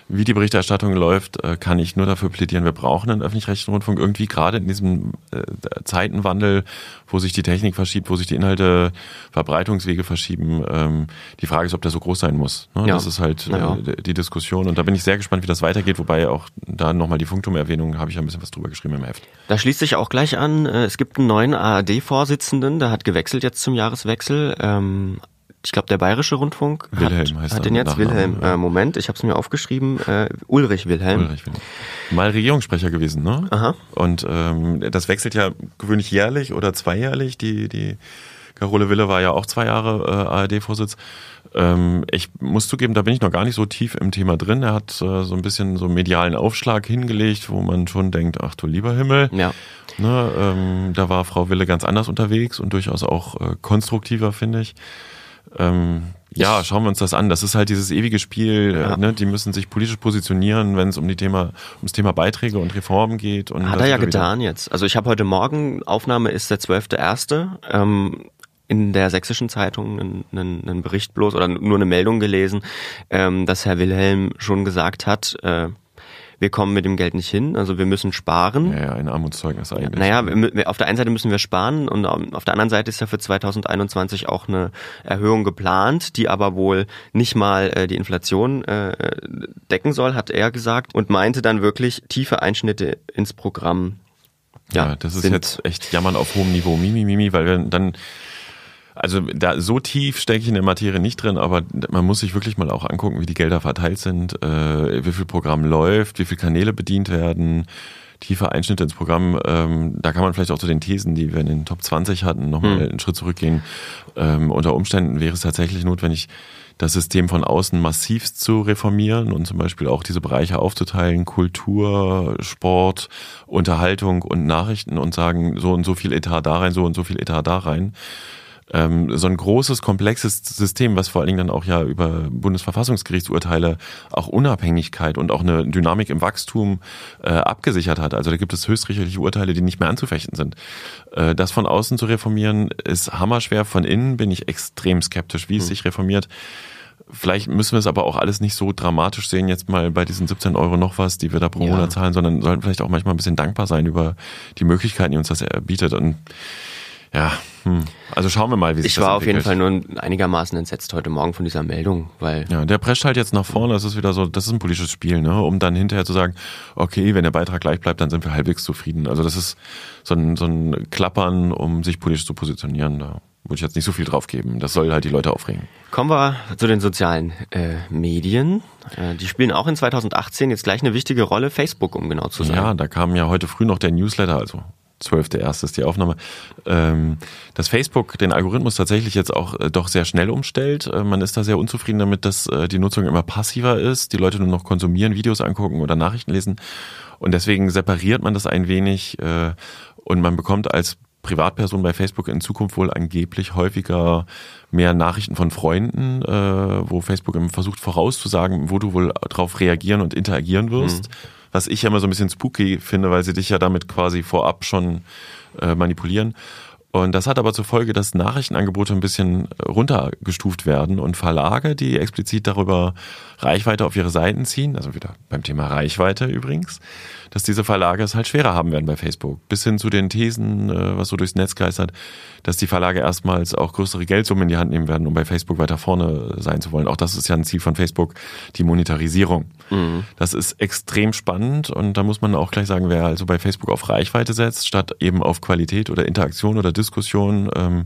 wie die Berichterstattung läuft, äh, kann ich nur dafür plädieren, wir brauchen einen öffentlich-rechtlichen Rundfunk irgendwie gerade in diesem äh, Zeitenwandel, wo sich die Technik verschiebt, wo sich die Inhalte, Verbreitungswege verschieben. Ähm, die Frage ist, ob der so groß sein muss. Ne? Ja. Das ist halt ja. Äh, die Diskussion und da bin ich sehr gespannt, wie das weitergeht, wobei auch da nochmal die Funkturm-Erwähnung, habe ich ja ein bisschen was drüber geschrieben im Heft.
Da schließt sich auch gleich an, es gibt einen neuen ARD-Vorsitzenden, der hat gewechselt jetzt zum Jahreswechsel. Ähm, ich glaube, der Bayerische Rundfunk Wilhelm hat, heißt hat den jetzt Wilhelm. Ja. Äh, Moment, ich habe es mir aufgeschrieben. Äh, Ulrich Wilhelm. Ulrich Wilhelm.
Mal Regierungssprecher gewesen, ne? Aha. Und ähm, das wechselt ja gewöhnlich jährlich oder zweijährlich. Die die Carole Wille war ja auch zwei Jahre äh, ARD-Vorsitz. Ähm, ich muss zugeben, da bin ich noch gar nicht so tief im Thema drin. Er hat äh, so ein bisschen so einen medialen Aufschlag hingelegt, wo man schon denkt, ach du lieber Himmel. Ja. Ne, ähm, da war Frau Wille ganz anders unterwegs und durchaus auch äh, konstruktiver, finde ich. Ähm, ja, schauen wir uns das an. Das ist halt dieses ewige Spiel. Äh, ja. Ne? Die müssen sich politisch positionieren, wenn es um die Thema ums Thema Beiträge und Reformen geht. Und
Hat er ja getan jetzt. Also ich habe heute Morgen Aufnahme ist der 12.1. Ähm, in der sächsischen Zeitung einen, einen, einen Bericht bloß oder nur eine Meldung gelesen, ähm, dass Herr Wilhelm schon gesagt hat, äh, wir kommen mit dem Geld nicht hin, also wir müssen sparen.
Ja, ja ein Armutszeugnis eigentlich.
Naja, wir, auf der einen Seite müssen wir sparen und auf der anderen Seite ist ja für 2021 auch eine Erhöhung geplant, die aber wohl nicht mal äh, die Inflation äh, decken soll, hat er gesagt und meinte dann wirklich tiefe Einschnitte ins Programm.
Ja, ja das ist jetzt echt Jammern auf hohem Niveau, Mimi, Mimi, weil wir dann Also da so tief stecke ich in der Materie nicht drin, aber man muss sich wirklich mal auch angucken, wie die Gelder verteilt sind, äh, wie viel Programm läuft, wie viele Kanäle bedient werden, tiefe Einschnitte ins Programm. Ähm, da kann man vielleicht auch zu den Thesen, die wir in den Top 20 hatten, nochmal hm. einen Schritt zurückgehen. Ähm, unter Umständen wäre es tatsächlich notwendig, das System von außen massivst zu reformieren und zum Beispiel auch diese Bereiche aufzuteilen, Kultur, Sport, Unterhaltung und Nachrichten und sagen, so und so viel Etat da rein, so und so viel Etat da rein ähm, so ein großes, komplexes System, was vor allen Dingen dann auch ja über Bundesverfassungsgerichtsurteile auch Unabhängigkeit und auch eine Dynamik im Wachstum äh, abgesichert hat. Also da gibt es höchstrichterliche Urteile, die nicht mehr anzufechten sind. Äh, das von außen zu reformieren, ist hammerschwer. Von innen bin ich extrem skeptisch, wie es mhm. sich reformiert. Vielleicht müssen wir es aber auch alles nicht so dramatisch sehen, jetzt mal bei diesen 17 Euro noch was, die wir da pro ja. Monat zahlen, sondern sollten vielleicht auch manchmal ein bisschen dankbar sein über die Möglichkeiten, die uns das bietet. Und ja, hm. also schauen wir mal, wie sich
ich das Ich war auf jeden Fall nur einigermaßen entsetzt heute Morgen von dieser Meldung, weil.
Ja, der prescht halt jetzt nach vorne, das ist wieder so, das ist ein politisches Spiel, ne? Um dann hinterher zu sagen, okay, wenn der Beitrag gleich bleibt, dann sind wir halbwegs zufrieden. Also das ist so ein, so ein Klappern, um sich politisch zu positionieren. Da würde ich jetzt nicht so viel drauf geben. Das soll halt die Leute aufregen.
Kommen wir zu den sozialen äh, Medien. Äh, die spielen auch in 2018 jetzt gleich eine wichtige Rolle, Facebook, um genau zu sein.
Ja, da kam ja heute früh noch der Newsletter, also 12.1. ist die Aufnahme, ähm, dass Facebook den Algorithmus tatsächlich jetzt auch äh, doch sehr schnell umstellt. Äh, man ist da sehr unzufrieden damit, dass äh, die Nutzung immer passiver ist, die Leute nur noch konsumieren, Videos angucken oder Nachrichten lesen. Und deswegen separiert man das ein wenig und man bekommt als Privatperson bei Facebook in Zukunft wohl angeblich häufiger mehr Nachrichten von Freunden, wo Facebook versucht vorauszusagen, wo du wohl darauf reagieren und interagieren wirst. Mhm was ich ja immer so ein bisschen spooky finde, weil sie dich ja damit quasi vorab schon äh, manipulieren. Und das hat aber zur Folge, dass Nachrichtenangebote ein bisschen runtergestuft werden und Verlage, die explizit darüber Reichweite auf ihre Seiten ziehen, also wieder beim Thema Reichweite übrigens, dass diese Verlage es halt schwerer haben werden bei Facebook. Bis hin zu den Thesen, äh, was so durchs Netz geistert, dass die Verlage erstmals auch größere Geldsummen in die Hand nehmen werden, um bei Facebook weiter vorne sein zu wollen. Auch das ist ja ein Ziel von Facebook, die Monetarisierung. Mhm. Das ist extrem spannend und da muss man auch gleich sagen, wer also bei Facebook auf Reichweite setzt, statt eben auf Qualität oder Interaktion oder Diskussion, ähm,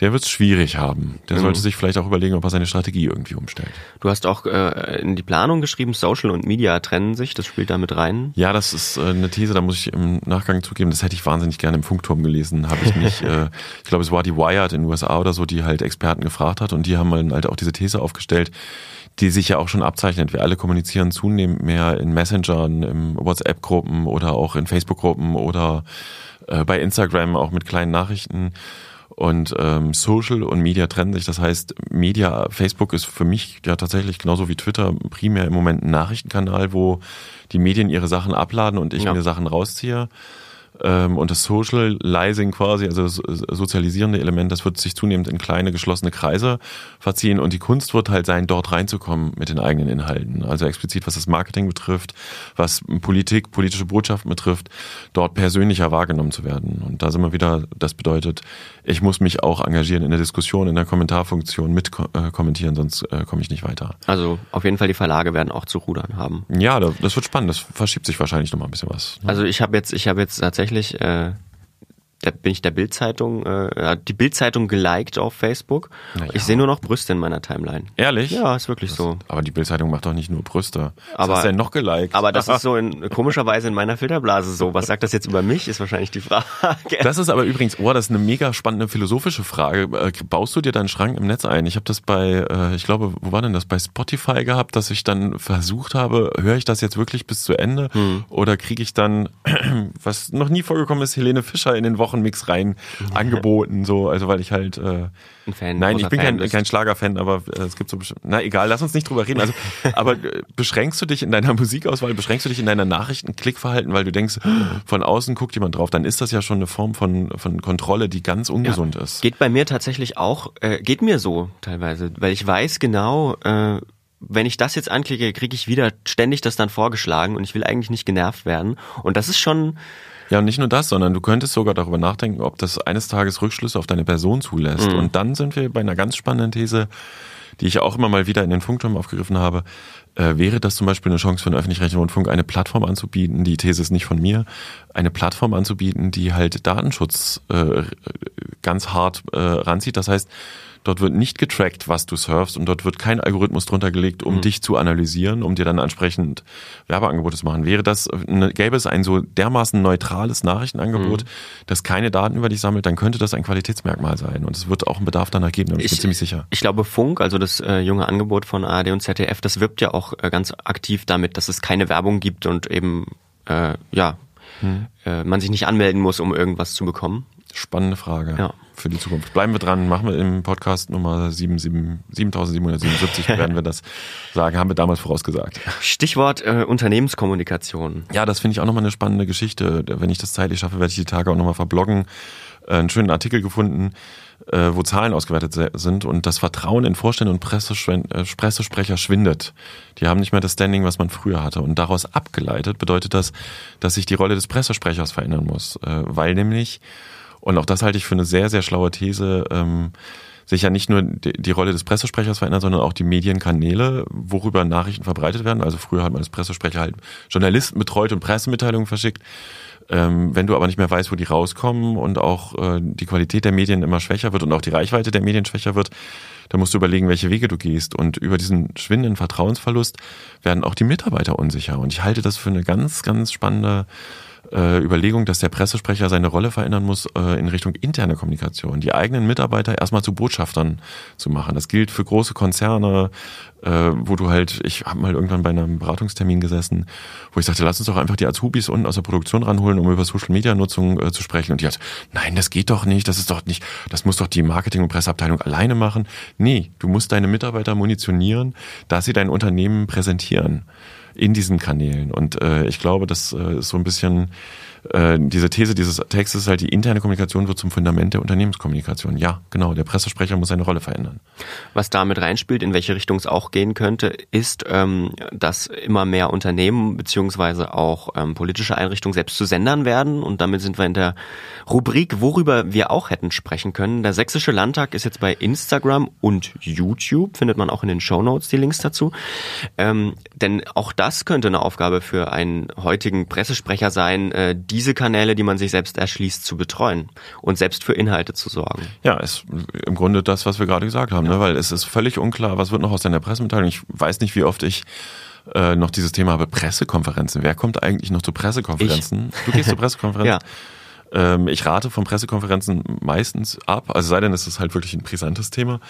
der wird es schwierig haben. Der mhm. sollte sich vielleicht auch überlegen, ob er seine Strategie irgendwie umstellt.
Du hast auch äh, in die Planung geschrieben, Social und Media trennen sich, das spielt da mit rein.
Ja, das ist äh, eine These, da muss ich im Nachgang zugeben, das hätte ich wahnsinnig gerne im Funkturm gelesen, habe ich nicht. äh, ich glaube, es war die Wired in den USA oder so, die halt Experten gefragt hat und die haben halt auch diese These aufgestellt, die sich ja auch schon abzeichnet. Wir alle kommunizieren zunehmend mehr in Messengern, in WhatsApp-Gruppen oder auch in Facebook-Gruppen oder äh, bei Instagram auch mit kleinen Nachrichten. Und ähm, Social und Media trennen sich. Das heißt, Media, Facebook ist für mich ja tatsächlich genauso wie Twitter primär im Moment ein Nachrichtenkanal, wo die Medien ihre Sachen abladen und ich ja. mir Sachen rausziehe. Ähm, und das Socializing quasi, also das sozialisierende Element, das wird sich zunehmend in kleine geschlossene Kreise verziehen und die Kunst wird halt sein, dort reinzukommen mit den eigenen Inhalten. Also explizit, was das Marketing betrifft, was Politik, politische Botschaften betrifft, dort persönlicher wahrgenommen zu werden. Und da sind wir wieder, das bedeutet, ich muss mich auch engagieren in der Diskussion, in der Kommentarfunktion, mit äh, kommentieren, sonst äh, komme ich nicht weiter.
Also auf jeden Fall die Verlage werden auch zu rudern haben.
Ja, das wird spannend. Das verschiebt sich wahrscheinlich noch mal ein bisschen was.
Ne? Also ich habe jetzt, ich habe jetzt tatsächlich tatsächlich, äh, da bin ich der Bildzeitung, äh, die Bildzeitung geliked auf Facebook. Naja. Ich sehe nur noch Brüste in meiner Timeline.
Ehrlich?
Ja, ist wirklich das, so.
Aber die Bildzeitung macht doch nicht nur Brüste.
Was aber,
hast du denn noch geliked?
Aber das ist so in, komischerweise in meiner Filterblase so. Was sagt das jetzt über mich, ist wahrscheinlich die Frage.
Das ist aber übrigens, oh, das ist eine mega spannende philosophische Frage. Äh, baust du dir deinen Schrank im Netz ein? Ich habe das bei, äh, ich glaube, wo war denn das? Bei Spotify gehabt, dass ich dann versucht habe, höre ich das jetzt wirklich bis zu Ende? Hm. Oder kriege ich dann, was noch nie vorgekommen ist, Helene Fischer in den Wochenmix rein angeboten, so, also weil ich halt äh, ein Fan. Nein, ich bin Fan kein, kein Schlagerfan, aber äh, es gibt so na egal, lass uns nicht drüber reden. Also, aber äh, beschränkst du dich in deiner Musikauswahl, beschränkst du dich in deiner Nachrichten-Klickverhalten, weil du denkst, von außen guckt jemand drauf, dann ist das ja schon eine Form von von Kontrolle, die ganz ungesund ja. ist.
Geht bei mir tatsächlich auch, äh, geht mir so teilweise, weil ich weiß genau, äh, wenn ich das jetzt anklicke, kriege ich wieder ständig das dann vorgeschlagen und ich will eigentlich nicht genervt werden. Und das ist schon
ja, und nicht nur das, sondern du könntest sogar darüber nachdenken, ob das eines Tages Rückschlüsse auf deine Person zulässt. Mhm. Und dann sind wir bei einer ganz spannenden These, die ich auch immer mal wieder in den Funkturm aufgegriffen habe. Äh, wäre das zum Beispiel eine Chance für den öffentlich-rechtlichen Rundfunk, eine Plattform anzubieten, die These ist nicht von mir, eine Plattform anzubieten, die halt Datenschutz äh, ganz hart äh, ranzieht. Das heißt, Dort wird nicht getrackt, was du surfst und dort wird kein Algorithmus drunter gelegt, um mhm. dich zu analysieren, um dir dann entsprechend Werbeangebote zu machen. Wäre das, eine, gäbe es ein so dermaßen neutrales Nachrichtenangebot, mhm. das keine Daten über dich sammelt, dann könnte das ein Qualitätsmerkmal sein und es wird auch einen Bedarf danach geben, ich, ich bin ziemlich sicher.
Ich glaube Funk, also das äh, junge Angebot von ARD und ZDF, das wirbt ja auch äh, ganz aktiv damit, dass es keine Werbung gibt und eben äh, ja, hm. äh, man sich nicht anmelden muss, um irgendwas zu bekommen.
Spannende Frage. Ja für die Zukunft. Bleiben wir dran, machen wir im Podcast Nummer 7777 werden wir das sagen, haben wir damals vorausgesagt.
Stichwort äh, Unternehmenskommunikation.
Ja, das finde ich auch nochmal eine spannende Geschichte. Wenn ich das zeitlich schaffe, werde ich die Tage auch nochmal verbloggen. Äh, einen schönen Artikel gefunden, äh, wo Zahlen ausgewertet sind und das Vertrauen in Vorstände und äh, Pressesprecher schwindet. Die haben nicht mehr das Standing, was man früher hatte. Und daraus abgeleitet bedeutet das, dass sich die Rolle des Pressesprechers verändern muss, weil nämlich und auch das halte ich für eine sehr, sehr schlaue These. Ähm, sich ja nicht nur die, die, Rolle des Pressesprechers verändert, sondern auch die Medienkanäle, worüber Nachrichten verbreitet werden. Also früher hat man als Pressesprecher halt Journalisten betreut und Pressemitteilungen verschickt. Ähm, wenn du aber nicht mehr weißt, wo die rauskommen und auch äh, die Qualität der Medien immer schwächer wird und auch die Reichweite der Medien schwächer wird, dann musst du überlegen, welche Wege du gehst. Und über diesen schwindenden Vertrauensverlust werden auch die Mitarbeiter unsicher. Und ich halte das für eine ganz, ganz spannende äh, Überlegung, dass der Pressesprecher seine Rolle verändern muss äh, in Richtung interne Kommunikation. Die eigenen Mitarbeiter erstmal zu Botschaftern zu machen. Das gilt für große Konzerne, äh, wo du halt, ich habe mal irgendwann bei einem Beratungstermin gesessen, wo ich sagte, lass uns doch einfach die Azubis unten aus der Produktion ranholen, um über Social Media Nutzung äh, zu sprechen. Und die hat, nein, das geht doch nicht, das ist doch nicht, das muss doch die Marketing- und Presseabteilung alleine machen. Nee, du musst deine Mitarbeiter munitionieren, dass sie dein Unternehmen präsentieren in diesen Kanälen. Und äh, ich glaube, das äh, ist so ein bisschen äh, diese These dieses Textes ist halt, die interne Kommunikation wird zum Fundament der Unternehmenskommunikation. Ja, genau, der Pressesprecher muss seine Rolle verändern.
Was damit reinspielt, in welche Richtung es auch gehen könnte, ist, ähm, dass immer mehr Unternehmen beziehungsweise auch ähm, politische Einrichtungen selbst zu Sendern werden. Und damit sind wir in der Rubrik, worüber wir auch hätten sprechen können. Der Sächsische Landtag ist jetzt bei Instagram und YouTube, findet man auch in den Show Notes die Links dazu. Ähm, denn auch das könnte eine Aufgabe für einen heutigen Pressesprecher sein, äh, die diese Kanäle, die man sich selbst erschließt, zu betreuen und selbst für Inhalte zu sorgen.
Ja, ist im Grunde das, was wir gerade gesagt haben, ne? ja. ne? weil es ist völlig unklar, was wird noch aus der Pressemitteilung. Ich weiß nicht, wie oft ich äh, noch dieses Thema habe, Pressekonferenzen. Wer kommt eigentlich noch zu Pressekonferenzen?
Ich. Du gehst zu Pressekonferenzen?
ja. Ähm, ich rate von Pressekonferenzen meistens ab, also sei denn, es ist halt wirklich ein brisantes Thema.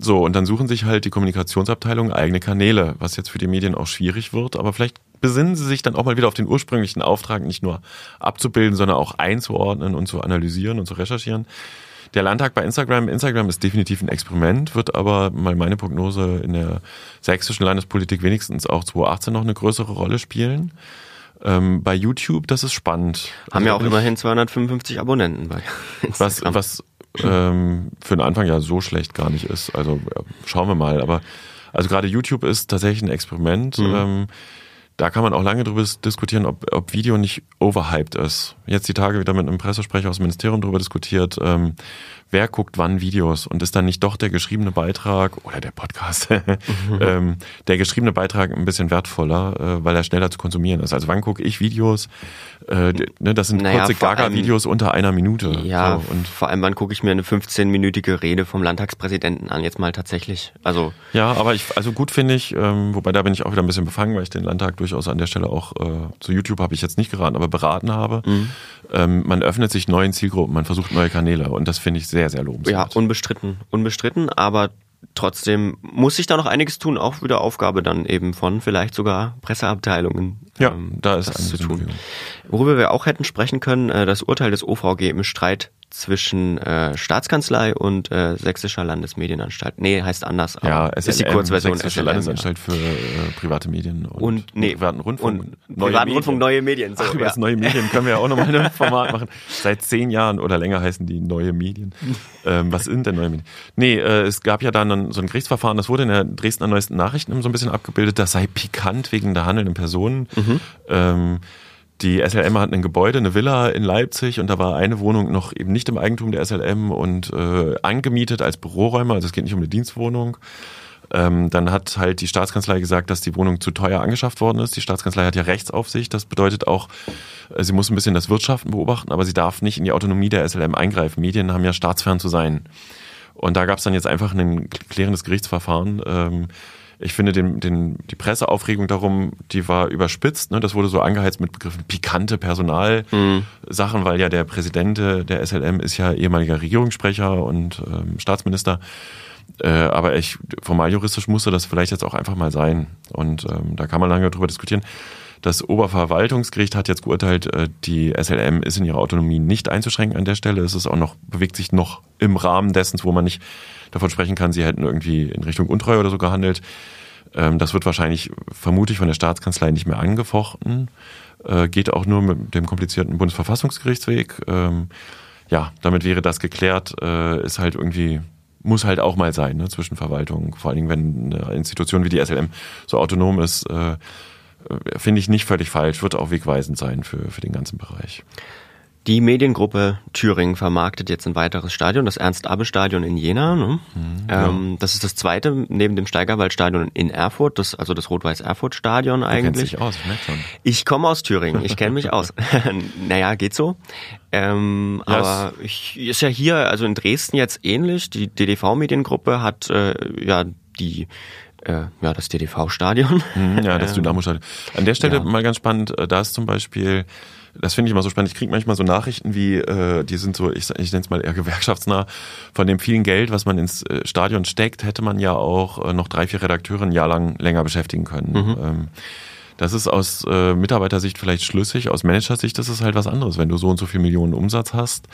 So, und dann suchen sich halt die Kommunikationsabteilungen eigene Kanäle, was jetzt für die Medien auch schwierig wird, aber vielleicht besinnen sie sich dann auch mal wieder auf den ursprünglichen Auftrag, nicht nur abzubilden, sondern auch einzuordnen und zu analysieren und zu recherchieren. Der Landtag bei Instagram, Instagram ist definitiv ein Experiment, wird aber mal meine Prognose in der sächsischen Landespolitik wenigstens auch 2018 noch eine größere Rolle spielen. Ähm, bei YouTube, das ist spannend.
Haben ja also auch immerhin 255 Abonnenten bei
Instagram. Was, was ähm, für den Anfang ja so schlecht gar nicht ist. Also ja, schauen wir mal. Aber also gerade YouTube ist tatsächlich ein Experiment. Mhm. Ähm, da kann man auch lange drüber diskutieren, ob, ob Video nicht overhyped ist. Jetzt die Tage wieder mit einem Pressesprecher aus dem Ministerium drüber diskutiert. Ähm, wer guckt wann Videos und ist dann nicht doch der geschriebene Beitrag oder der Podcast, ähm, der geschriebene Beitrag ein bisschen wertvoller, äh, weil er schneller zu konsumieren ist. Also wann gucke ich Videos? Äh, ne, das sind naja, kurze Gaga-Videos unter einer Minute.
Ja, so, und vor allem wann gucke ich mir eine 15-minütige Rede vom Landtagspräsidenten an, jetzt mal tatsächlich. Also
ja, aber ich, also gut finde ich, ähm, wobei da bin ich auch wieder ein bisschen befangen, weil ich den Landtag durchaus an der Stelle auch äh, zu YouTube habe ich jetzt nicht geraten, aber beraten habe. Mhm. Ähm, man öffnet sich neuen Zielgruppen, man versucht neue Kanäle und das finde ich sehr sehr, sehr lobenswert.
Ja, unbestritten, unbestritten, aber trotzdem muss sich da noch einiges tun, auch wieder Aufgabe dann eben von vielleicht sogar Presseabteilungen.
Ja, ähm, da ist das zu tun.
Worüber wir auch hätten sprechen können, äh, das Urteil des OVG im Streit zwischen äh, Staatskanzlei und äh, Sächsischer Landesmedienanstalt. Nee, heißt anders,
ja,
SLM, ist die Kurzversion
Sächsische SLM, Landesanstalt ja. für äh, private Medien
und, und nee,
privaten Rundfunk. Und
neue privaten Rundfunk, neue Medien.
So, Ach, über ja. das neue Medien können wir ja auch nochmal ein Format machen. Seit zehn Jahren oder länger heißen die neue Medien. ähm, was sind denn neue Medien? Nee, äh, es gab ja dann so ein Gerichtsverfahren, das wurde in der Dresdner Neuesten Nachrichten so ein bisschen abgebildet, das sei pikant wegen der handelnden Personen. Mhm. Ähm, die SLM hat ein Gebäude, eine Villa in Leipzig und da war eine Wohnung noch eben nicht im Eigentum der SLM und äh, angemietet als Büroräume, also es geht nicht um eine Dienstwohnung. Ähm, dann hat halt die Staatskanzlei gesagt, dass die Wohnung zu teuer angeschafft worden ist. Die Staatskanzlei hat ja Rechtsaufsicht. Das bedeutet auch, äh, sie muss ein bisschen das Wirtschaften beobachten, aber sie darf nicht in die Autonomie der SLM eingreifen. Medien haben ja staatsfern zu sein. Und da gab es dann jetzt einfach ein klärendes Gerichtsverfahren. Ähm, ich finde den, den, die Presseaufregung darum, die war überspitzt. Ne? Das wurde so angeheizt mit Begriffen pikante Personalsachen, mhm. weil ja der Präsident der SLM ist ja ehemaliger Regierungssprecher und ähm, Staatsminister. Äh, aber ich, formal juristisch musste das vielleicht jetzt auch einfach mal sein. Und ähm, da kann man lange drüber diskutieren. Das Oberverwaltungsgericht hat jetzt geurteilt, äh, die SLM ist in ihrer Autonomie nicht einzuschränken an der Stelle. Es ist auch noch, bewegt sich noch im Rahmen dessen, wo man nicht davon sprechen kann, sie hätten irgendwie in Richtung Untreue oder so gehandelt. Ähm, das wird wahrscheinlich vermutlich von der Staatskanzlei nicht mehr angefochten. Äh, geht auch nur mit dem komplizierten Bundesverfassungsgerichtsweg. Ähm, ja, damit wäre das geklärt. Äh, ist halt irgendwie muss halt auch mal sein ne, zwischen Verwaltung. Vor allen Dingen, wenn eine Institution wie die SLM so autonom ist, äh, finde ich nicht völlig falsch. Wird auch wegweisend sein für, für den ganzen Bereich.
Die Mediengruppe Thüringen vermarktet jetzt ein weiteres Stadion, das Ernst-Abbe-Stadion in Jena. Ne? Mhm, ähm, das ist das zweite neben dem Steigerwald-Stadion in Erfurt, das, also das Rot-Weiß-Erfurt-Stadion eigentlich.
Du dich aus, ich merke schon.
Ich komme aus Thüringen, ich kenne mich aus. naja, geht so. Ähm, yes. Aber ich, ist ja hier, also in Dresden jetzt ähnlich. Die DDV-Mediengruppe hat äh, ja die äh, ja, das DDV-Stadion.
Mhm, ja, das Dynamo-Stadion. An der Stelle ja. mal ganz spannend, äh, da ist zum Beispiel das finde ich immer so spannend. Ich kriege manchmal so Nachrichten wie, äh, die sind so, ich, ich nenne es mal eher gewerkschaftsnah, von dem vielen Geld, was man ins äh, Stadion steckt, hätte man ja auch äh, noch drei, vier Redakteure ein Jahr lang länger beschäftigen können. Mhm. Ähm, das ist aus äh, Mitarbeitersicht vielleicht schlüssig, aus Managersicht ist es halt was anderes. Wenn du so und so viel Millionen Umsatz hast,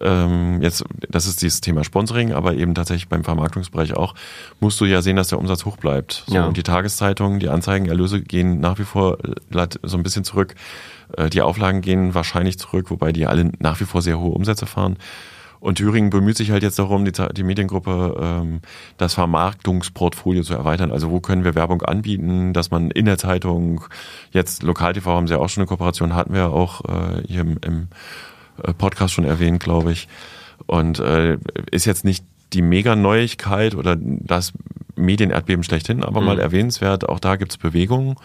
ähm, jetzt, das ist dieses Thema Sponsoring, aber eben tatsächlich beim Vermarktungsbereich auch, musst du ja sehen, dass der Umsatz hoch bleibt. So, ja. Und die Tageszeitungen, die Anzeigenerlöse gehen nach wie vor äh, so ein bisschen zurück. Äh, die Auflagen gehen wahrscheinlich zurück, wobei die alle nach wie vor sehr hohe Umsätze fahren. Und Thüringen bemüht sich halt jetzt darum, die, die Mediengruppe ähm, das Vermarktungsportfolio zu erweitern. Also wo können wir Werbung anbieten, dass man in der Zeitung, jetzt Lokal-TV haben sie ja auch schon eine Kooperation, hatten wir auch äh, hier im, im äh, Podcast schon erwähnt, glaube ich. Und äh, ist jetzt nicht die Mega-Neuigkeit oder das Medienerdbeben schlechthin, aber mhm. mal erwähnenswert, auch da gibt's Bewegungen.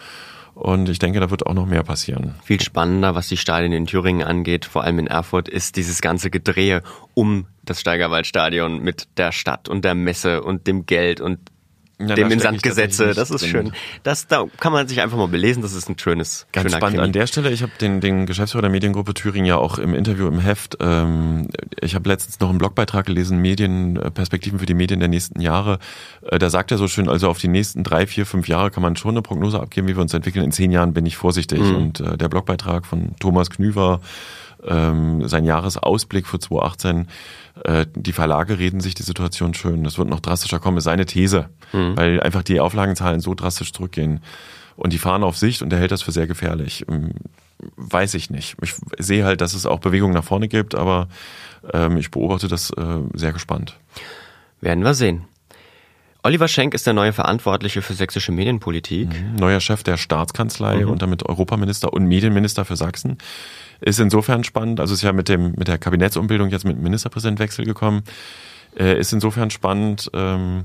Und ich denke, da wird auch noch mehr passieren.
Viel spannender, was die Stadien in Thüringen angeht, vor allem in Erfurt, ist dieses ganze Gedrehe um das Steigerwaldstadion mit der Stadt und der Messe und dem Geld und ja, dem Insandgesetze, das ist schön. Das da kann man sich einfach mal belesen, das ist ein schönes
Ganz spannend Krimi. an der Stelle, ich habe den den Geschäftsführer der Mediengruppe Thüringen ja auch im Interview im Heft ähm, ich habe letztens noch einen Blogbeitrag gelesen, Medienperspektiven für die Medien der nächsten Jahre. Äh, da sagt er so schön, also auf die nächsten drei, vier, fünf Jahre kann man schon eine Prognose abgeben, wie wir uns entwickeln. In zehn Jahren bin ich vorsichtig mhm. und äh, der Blogbeitrag von Thomas Knüver ähm, sein Jahresausblick für 2018, äh, die Verlage reden sich die Situation schön. Das wird noch drastischer kommen, ist seine These, mhm. weil einfach die Auflagenzahlen so drastisch zurückgehen. Und die fahren auf Sicht und er hält das für sehr gefährlich. Ähm, weiß ich nicht. Ich sehe halt, dass es auch Bewegungen nach vorne gibt, aber ähm, ich beobachte das äh, sehr gespannt.
Werden wir sehen. Oliver Schenk ist der neue Verantwortliche für sächsische Medienpolitik.
Mhm. Neuer Chef der Staatskanzlei mhm. und damit Europaminister und Medienminister für Sachsen. Ist insofern spannend, also ist ja mit dem mit der Kabinettsumbildung jetzt mit dem Ministerpräsidentwechsel gekommen. Äh, ist insofern spannend, ähm,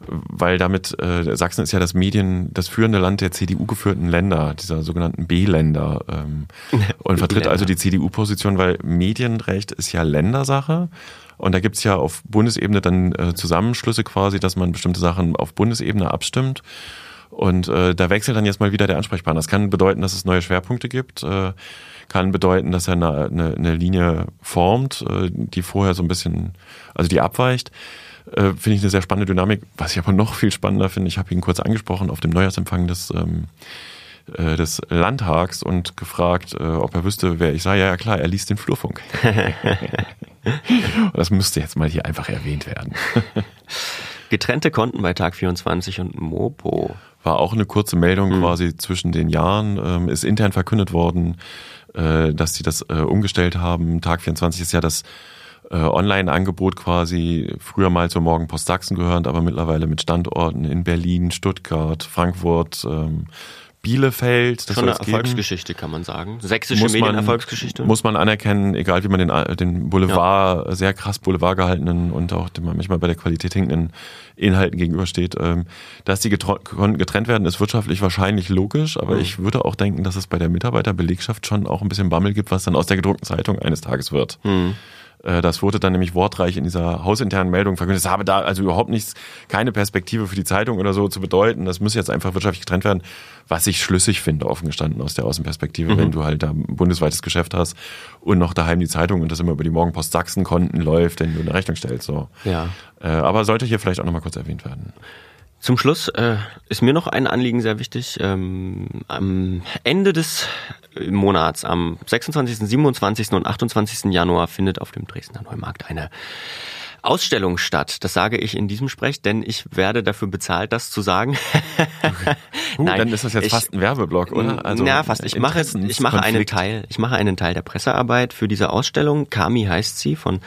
weil damit äh, Sachsen ist ja das Medien, das führende Land der CDU geführten Länder, dieser sogenannten B-Länder ähm, und vertritt also die CDU-Position, weil Medienrecht ist ja Ländersache und da gibt's ja auf Bundesebene dann äh, Zusammenschlüsse quasi, dass man bestimmte Sachen auf Bundesebene abstimmt. Und äh, da wechselt dann jetzt mal wieder der Ansprechpartner. Das kann bedeuten, dass es neue Schwerpunkte gibt. Äh, kann bedeuten, dass er eine, eine, eine Linie formt, äh, die vorher so ein bisschen, also die abweicht. Äh, finde ich eine sehr spannende Dynamik. Was ich aber noch viel spannender finde, ich habe ihn kurz angesprochen auf dem Neujahrsempfang des, ähm, äh, des Landtags und gefragt, äh, ob er wüsste, wer ich sei. Ja, ja klar, er liest den Flurfunk. das müsste jetzt mal hier einfach erwähnt werden.
Getrennte Konten bei Tag 24 und Mopo.
War auch eine kurze Meldung mhm. quasi zwischen den Jahren, ähm, ist intern verkündet worden äh, dass sie das äh, umgestellt haben. Tag 24 ist ja das äh, Online-Angebot quasi früher mal zur Morgenpost Sachsen gehörend, aber mittlerweile mit Standorten in Berlin, Stuttgart, Frankfurt, ähm, Bielefeld. Das
Schon eine
es geben.
Erfolgsgeschichte, kann man sagen. Sächsische
Muss man-
Medienerfolgsgeschichte.
Muss man anerkennen, egal wie man den, den Boulevard, sehr krass Boulevard gehaltenen und auch dem manchmal bei der Qualität hinkenden Inhalten gegenübersteht. Ähm, dass die getrennt werden, ist wirtschaftlich wahrscheinlich logisch, aber
Mhm.
ich würde auch denken, dass es bei der Mitarbeiterbelegschaft schon auch ein bisschen Bammel gibt, was dann aus der gedruckten Zeitung eines Tages wird.
Mhm.
Äh, Das wurde dann nämlich wortreich in dieser hausinternen Meldung verkündet. Es habe da also überhaupt nichts, keine Perspektive für die Zeitung oder so zu bedeuten. Das muss jetzt einfach wirtschaftlich getrennt werden, was ich schlüssig finde, offen gestanden aus der Außenperspektive, wenn du halt da ein bundesweites Geschäft hast und noch daheim die Zeitung und das immer über die Morgenpost Sachsen-Konten läuft, wenn du eine Rechnung stellst. So.
Ja.
Äh, aber sollte hier vielleicht auch nochmal kurz erwähnt werden.
Zum Schluss äh, ist mir noch ein Anliegen sehr wichtig. Ähm, am Ende des äh, Monats, am 26., 27. und 28. Januar findet auf dem Dresdner Neumarkt eine Ausstellung statt. Das sage ich in diesem Sprech, denn ich werde dafür bezahlt, das zu sagen.
Uh, dann ist das jetzt
ich-
fast ein Werbeblock, oder? Also,
ja, fast. Ich mache, ich mache einen. Teil, ich mache einen Teil der Pressearbeit für diese Ausstellung. Kami heißt sie, von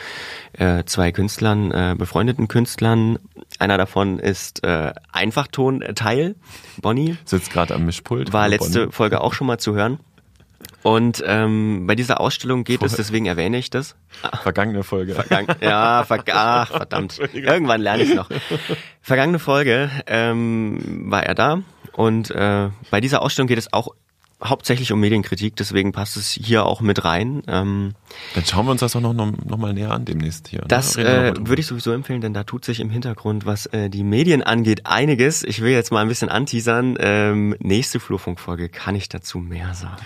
äh, zwei Künstlern, äh, befreundeten Künstlern. Einer davon ist äh, Einfachton-Teil, Bonnie.
Sitzt gerade am Mischpult.
War
Bonnie.
letzte Folge auch schon mal zu hören. Und ähm, bei dieser Ausstellung geht es,
Voll.
deswegen erwähne ich das.
Vergangene Folge.
Vergangen, ja, ver ach, verdammt. Irgendwann lerne ich noch. Vergangene Folge ähm, war er da und äh, bei dieser Ausstellung geht es auch hauptsächlich um Medienkritik, deswegen passt es hier auch mit rein. Ähm,
Dann schauen wir uns das doch noch, noch, noch mal näher an demnächst hier. ne?
das
noch
äh, würde ich sowieso empfehlen, denn da tut sich im Hintergrund, was äh, die Medien angeht, einiges. Ich will jetzt mal ein bisschen anteasern. Ähm, nächste Flurfunkfolge kann ich dazu mehr sagen.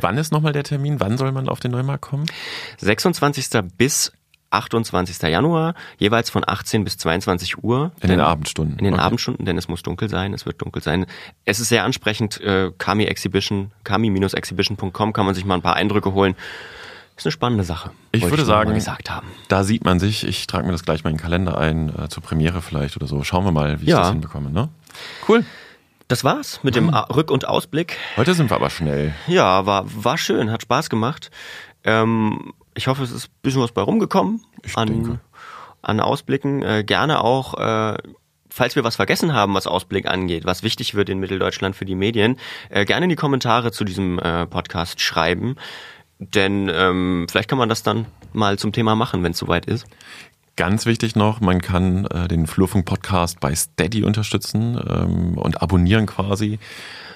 Wann ist nochmal der Termin? Wann soll man auf den Neumarkt kommen?
26. bis 28. Januar, jeweils von 18 bis 22 Uhr.
In den Abendstunden.
In den
Okay.
Abendstunden, denn es muss dunkel sein, es wird dunkel sein. Es ist sehr ansprechend, äh, Kami Exhibition, kami-exhibition.com kann man sich mal ein paar Eindrücke holen. Ist eine spannende Sache.
Ich würde
mal
sagen,
gesagt haben.
Da sieht man sich. Ich trage mir das gleich mal in den Kalender ein, äh, zur Premiere vielleicht oder so. Schauen wir mal, wie ich
Ja.
das hinbekomme. Ne? Cool.
Das war's mit dem A- Rück- und Ausblick.
Heute sind wir aber schnell.
Ja, war, war schön, hat Spaß gemacht. Ähm, ich hoffe, es ist ein bisschen was bei rumgekommen
Ich
an,
denke.
an Ausblicken. Äh, gerne auch, äh, falls wir was vergessen haben, was Ausblick angeht, was wichtig wird in Mitteldeutschland für die Medien, äh, gerne in die Kommentare zu diesem äh, Podcast schreiben. Denn ähm, vielleicht kann man das dann mal zum Thema machen, wenn es soweit ist.
Ganz wichtig noch, man kann äh, den Flurfunk-Podcast bei Steady unterstützen ähm, und abonnieren quasi.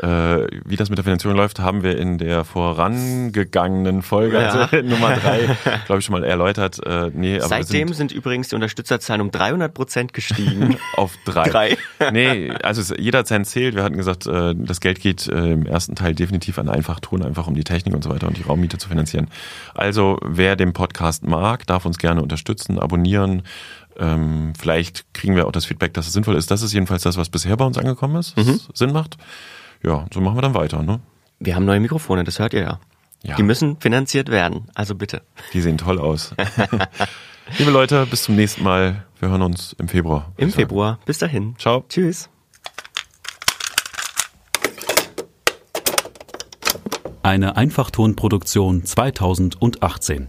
Äh, wie das mit der Finanzierung läuft, haben wir in der vorangegangenen Folge,
Ja.
also Nummer drei, glaube ich, schon mal erläutert. Äh, nee,
Seitdem
sind
sind übrigens die Unterstützerzahlen um 300 Prozent gestiegen.
auf drei.
Drei.
nee, also es, jeder Cent zählt. Wir hatten gesagt, äh, das Geld geht äh, im ersten Teil definitiv an Einfachton, einfach um die Technik und so weiter und die Raummiete zu finanzieren. Also wer den Podcast mag, darf uns gerne unterstützen, abonnieren. Ähm, vielleicht kriegen wir auch das Feedback, dass es sinnvoll ist. Das ist jedenfalls das, was bisher bei uns angekommen ist, was Sinn macht. Ja, so machen wir dann weiter. Ne?
Wir haben neue Mikrofone, das hört ihr ja.
Ja.
Die müssen finanziert werden, also bitte.
Die sehen toll aus. Liebe Leute, bis zum nächsten Mal. Wir hören uns im Februar.
Im. Februar. Bis dahin.
Ciao.
Tschüss.
Eine Einfachtonproduktion 2018.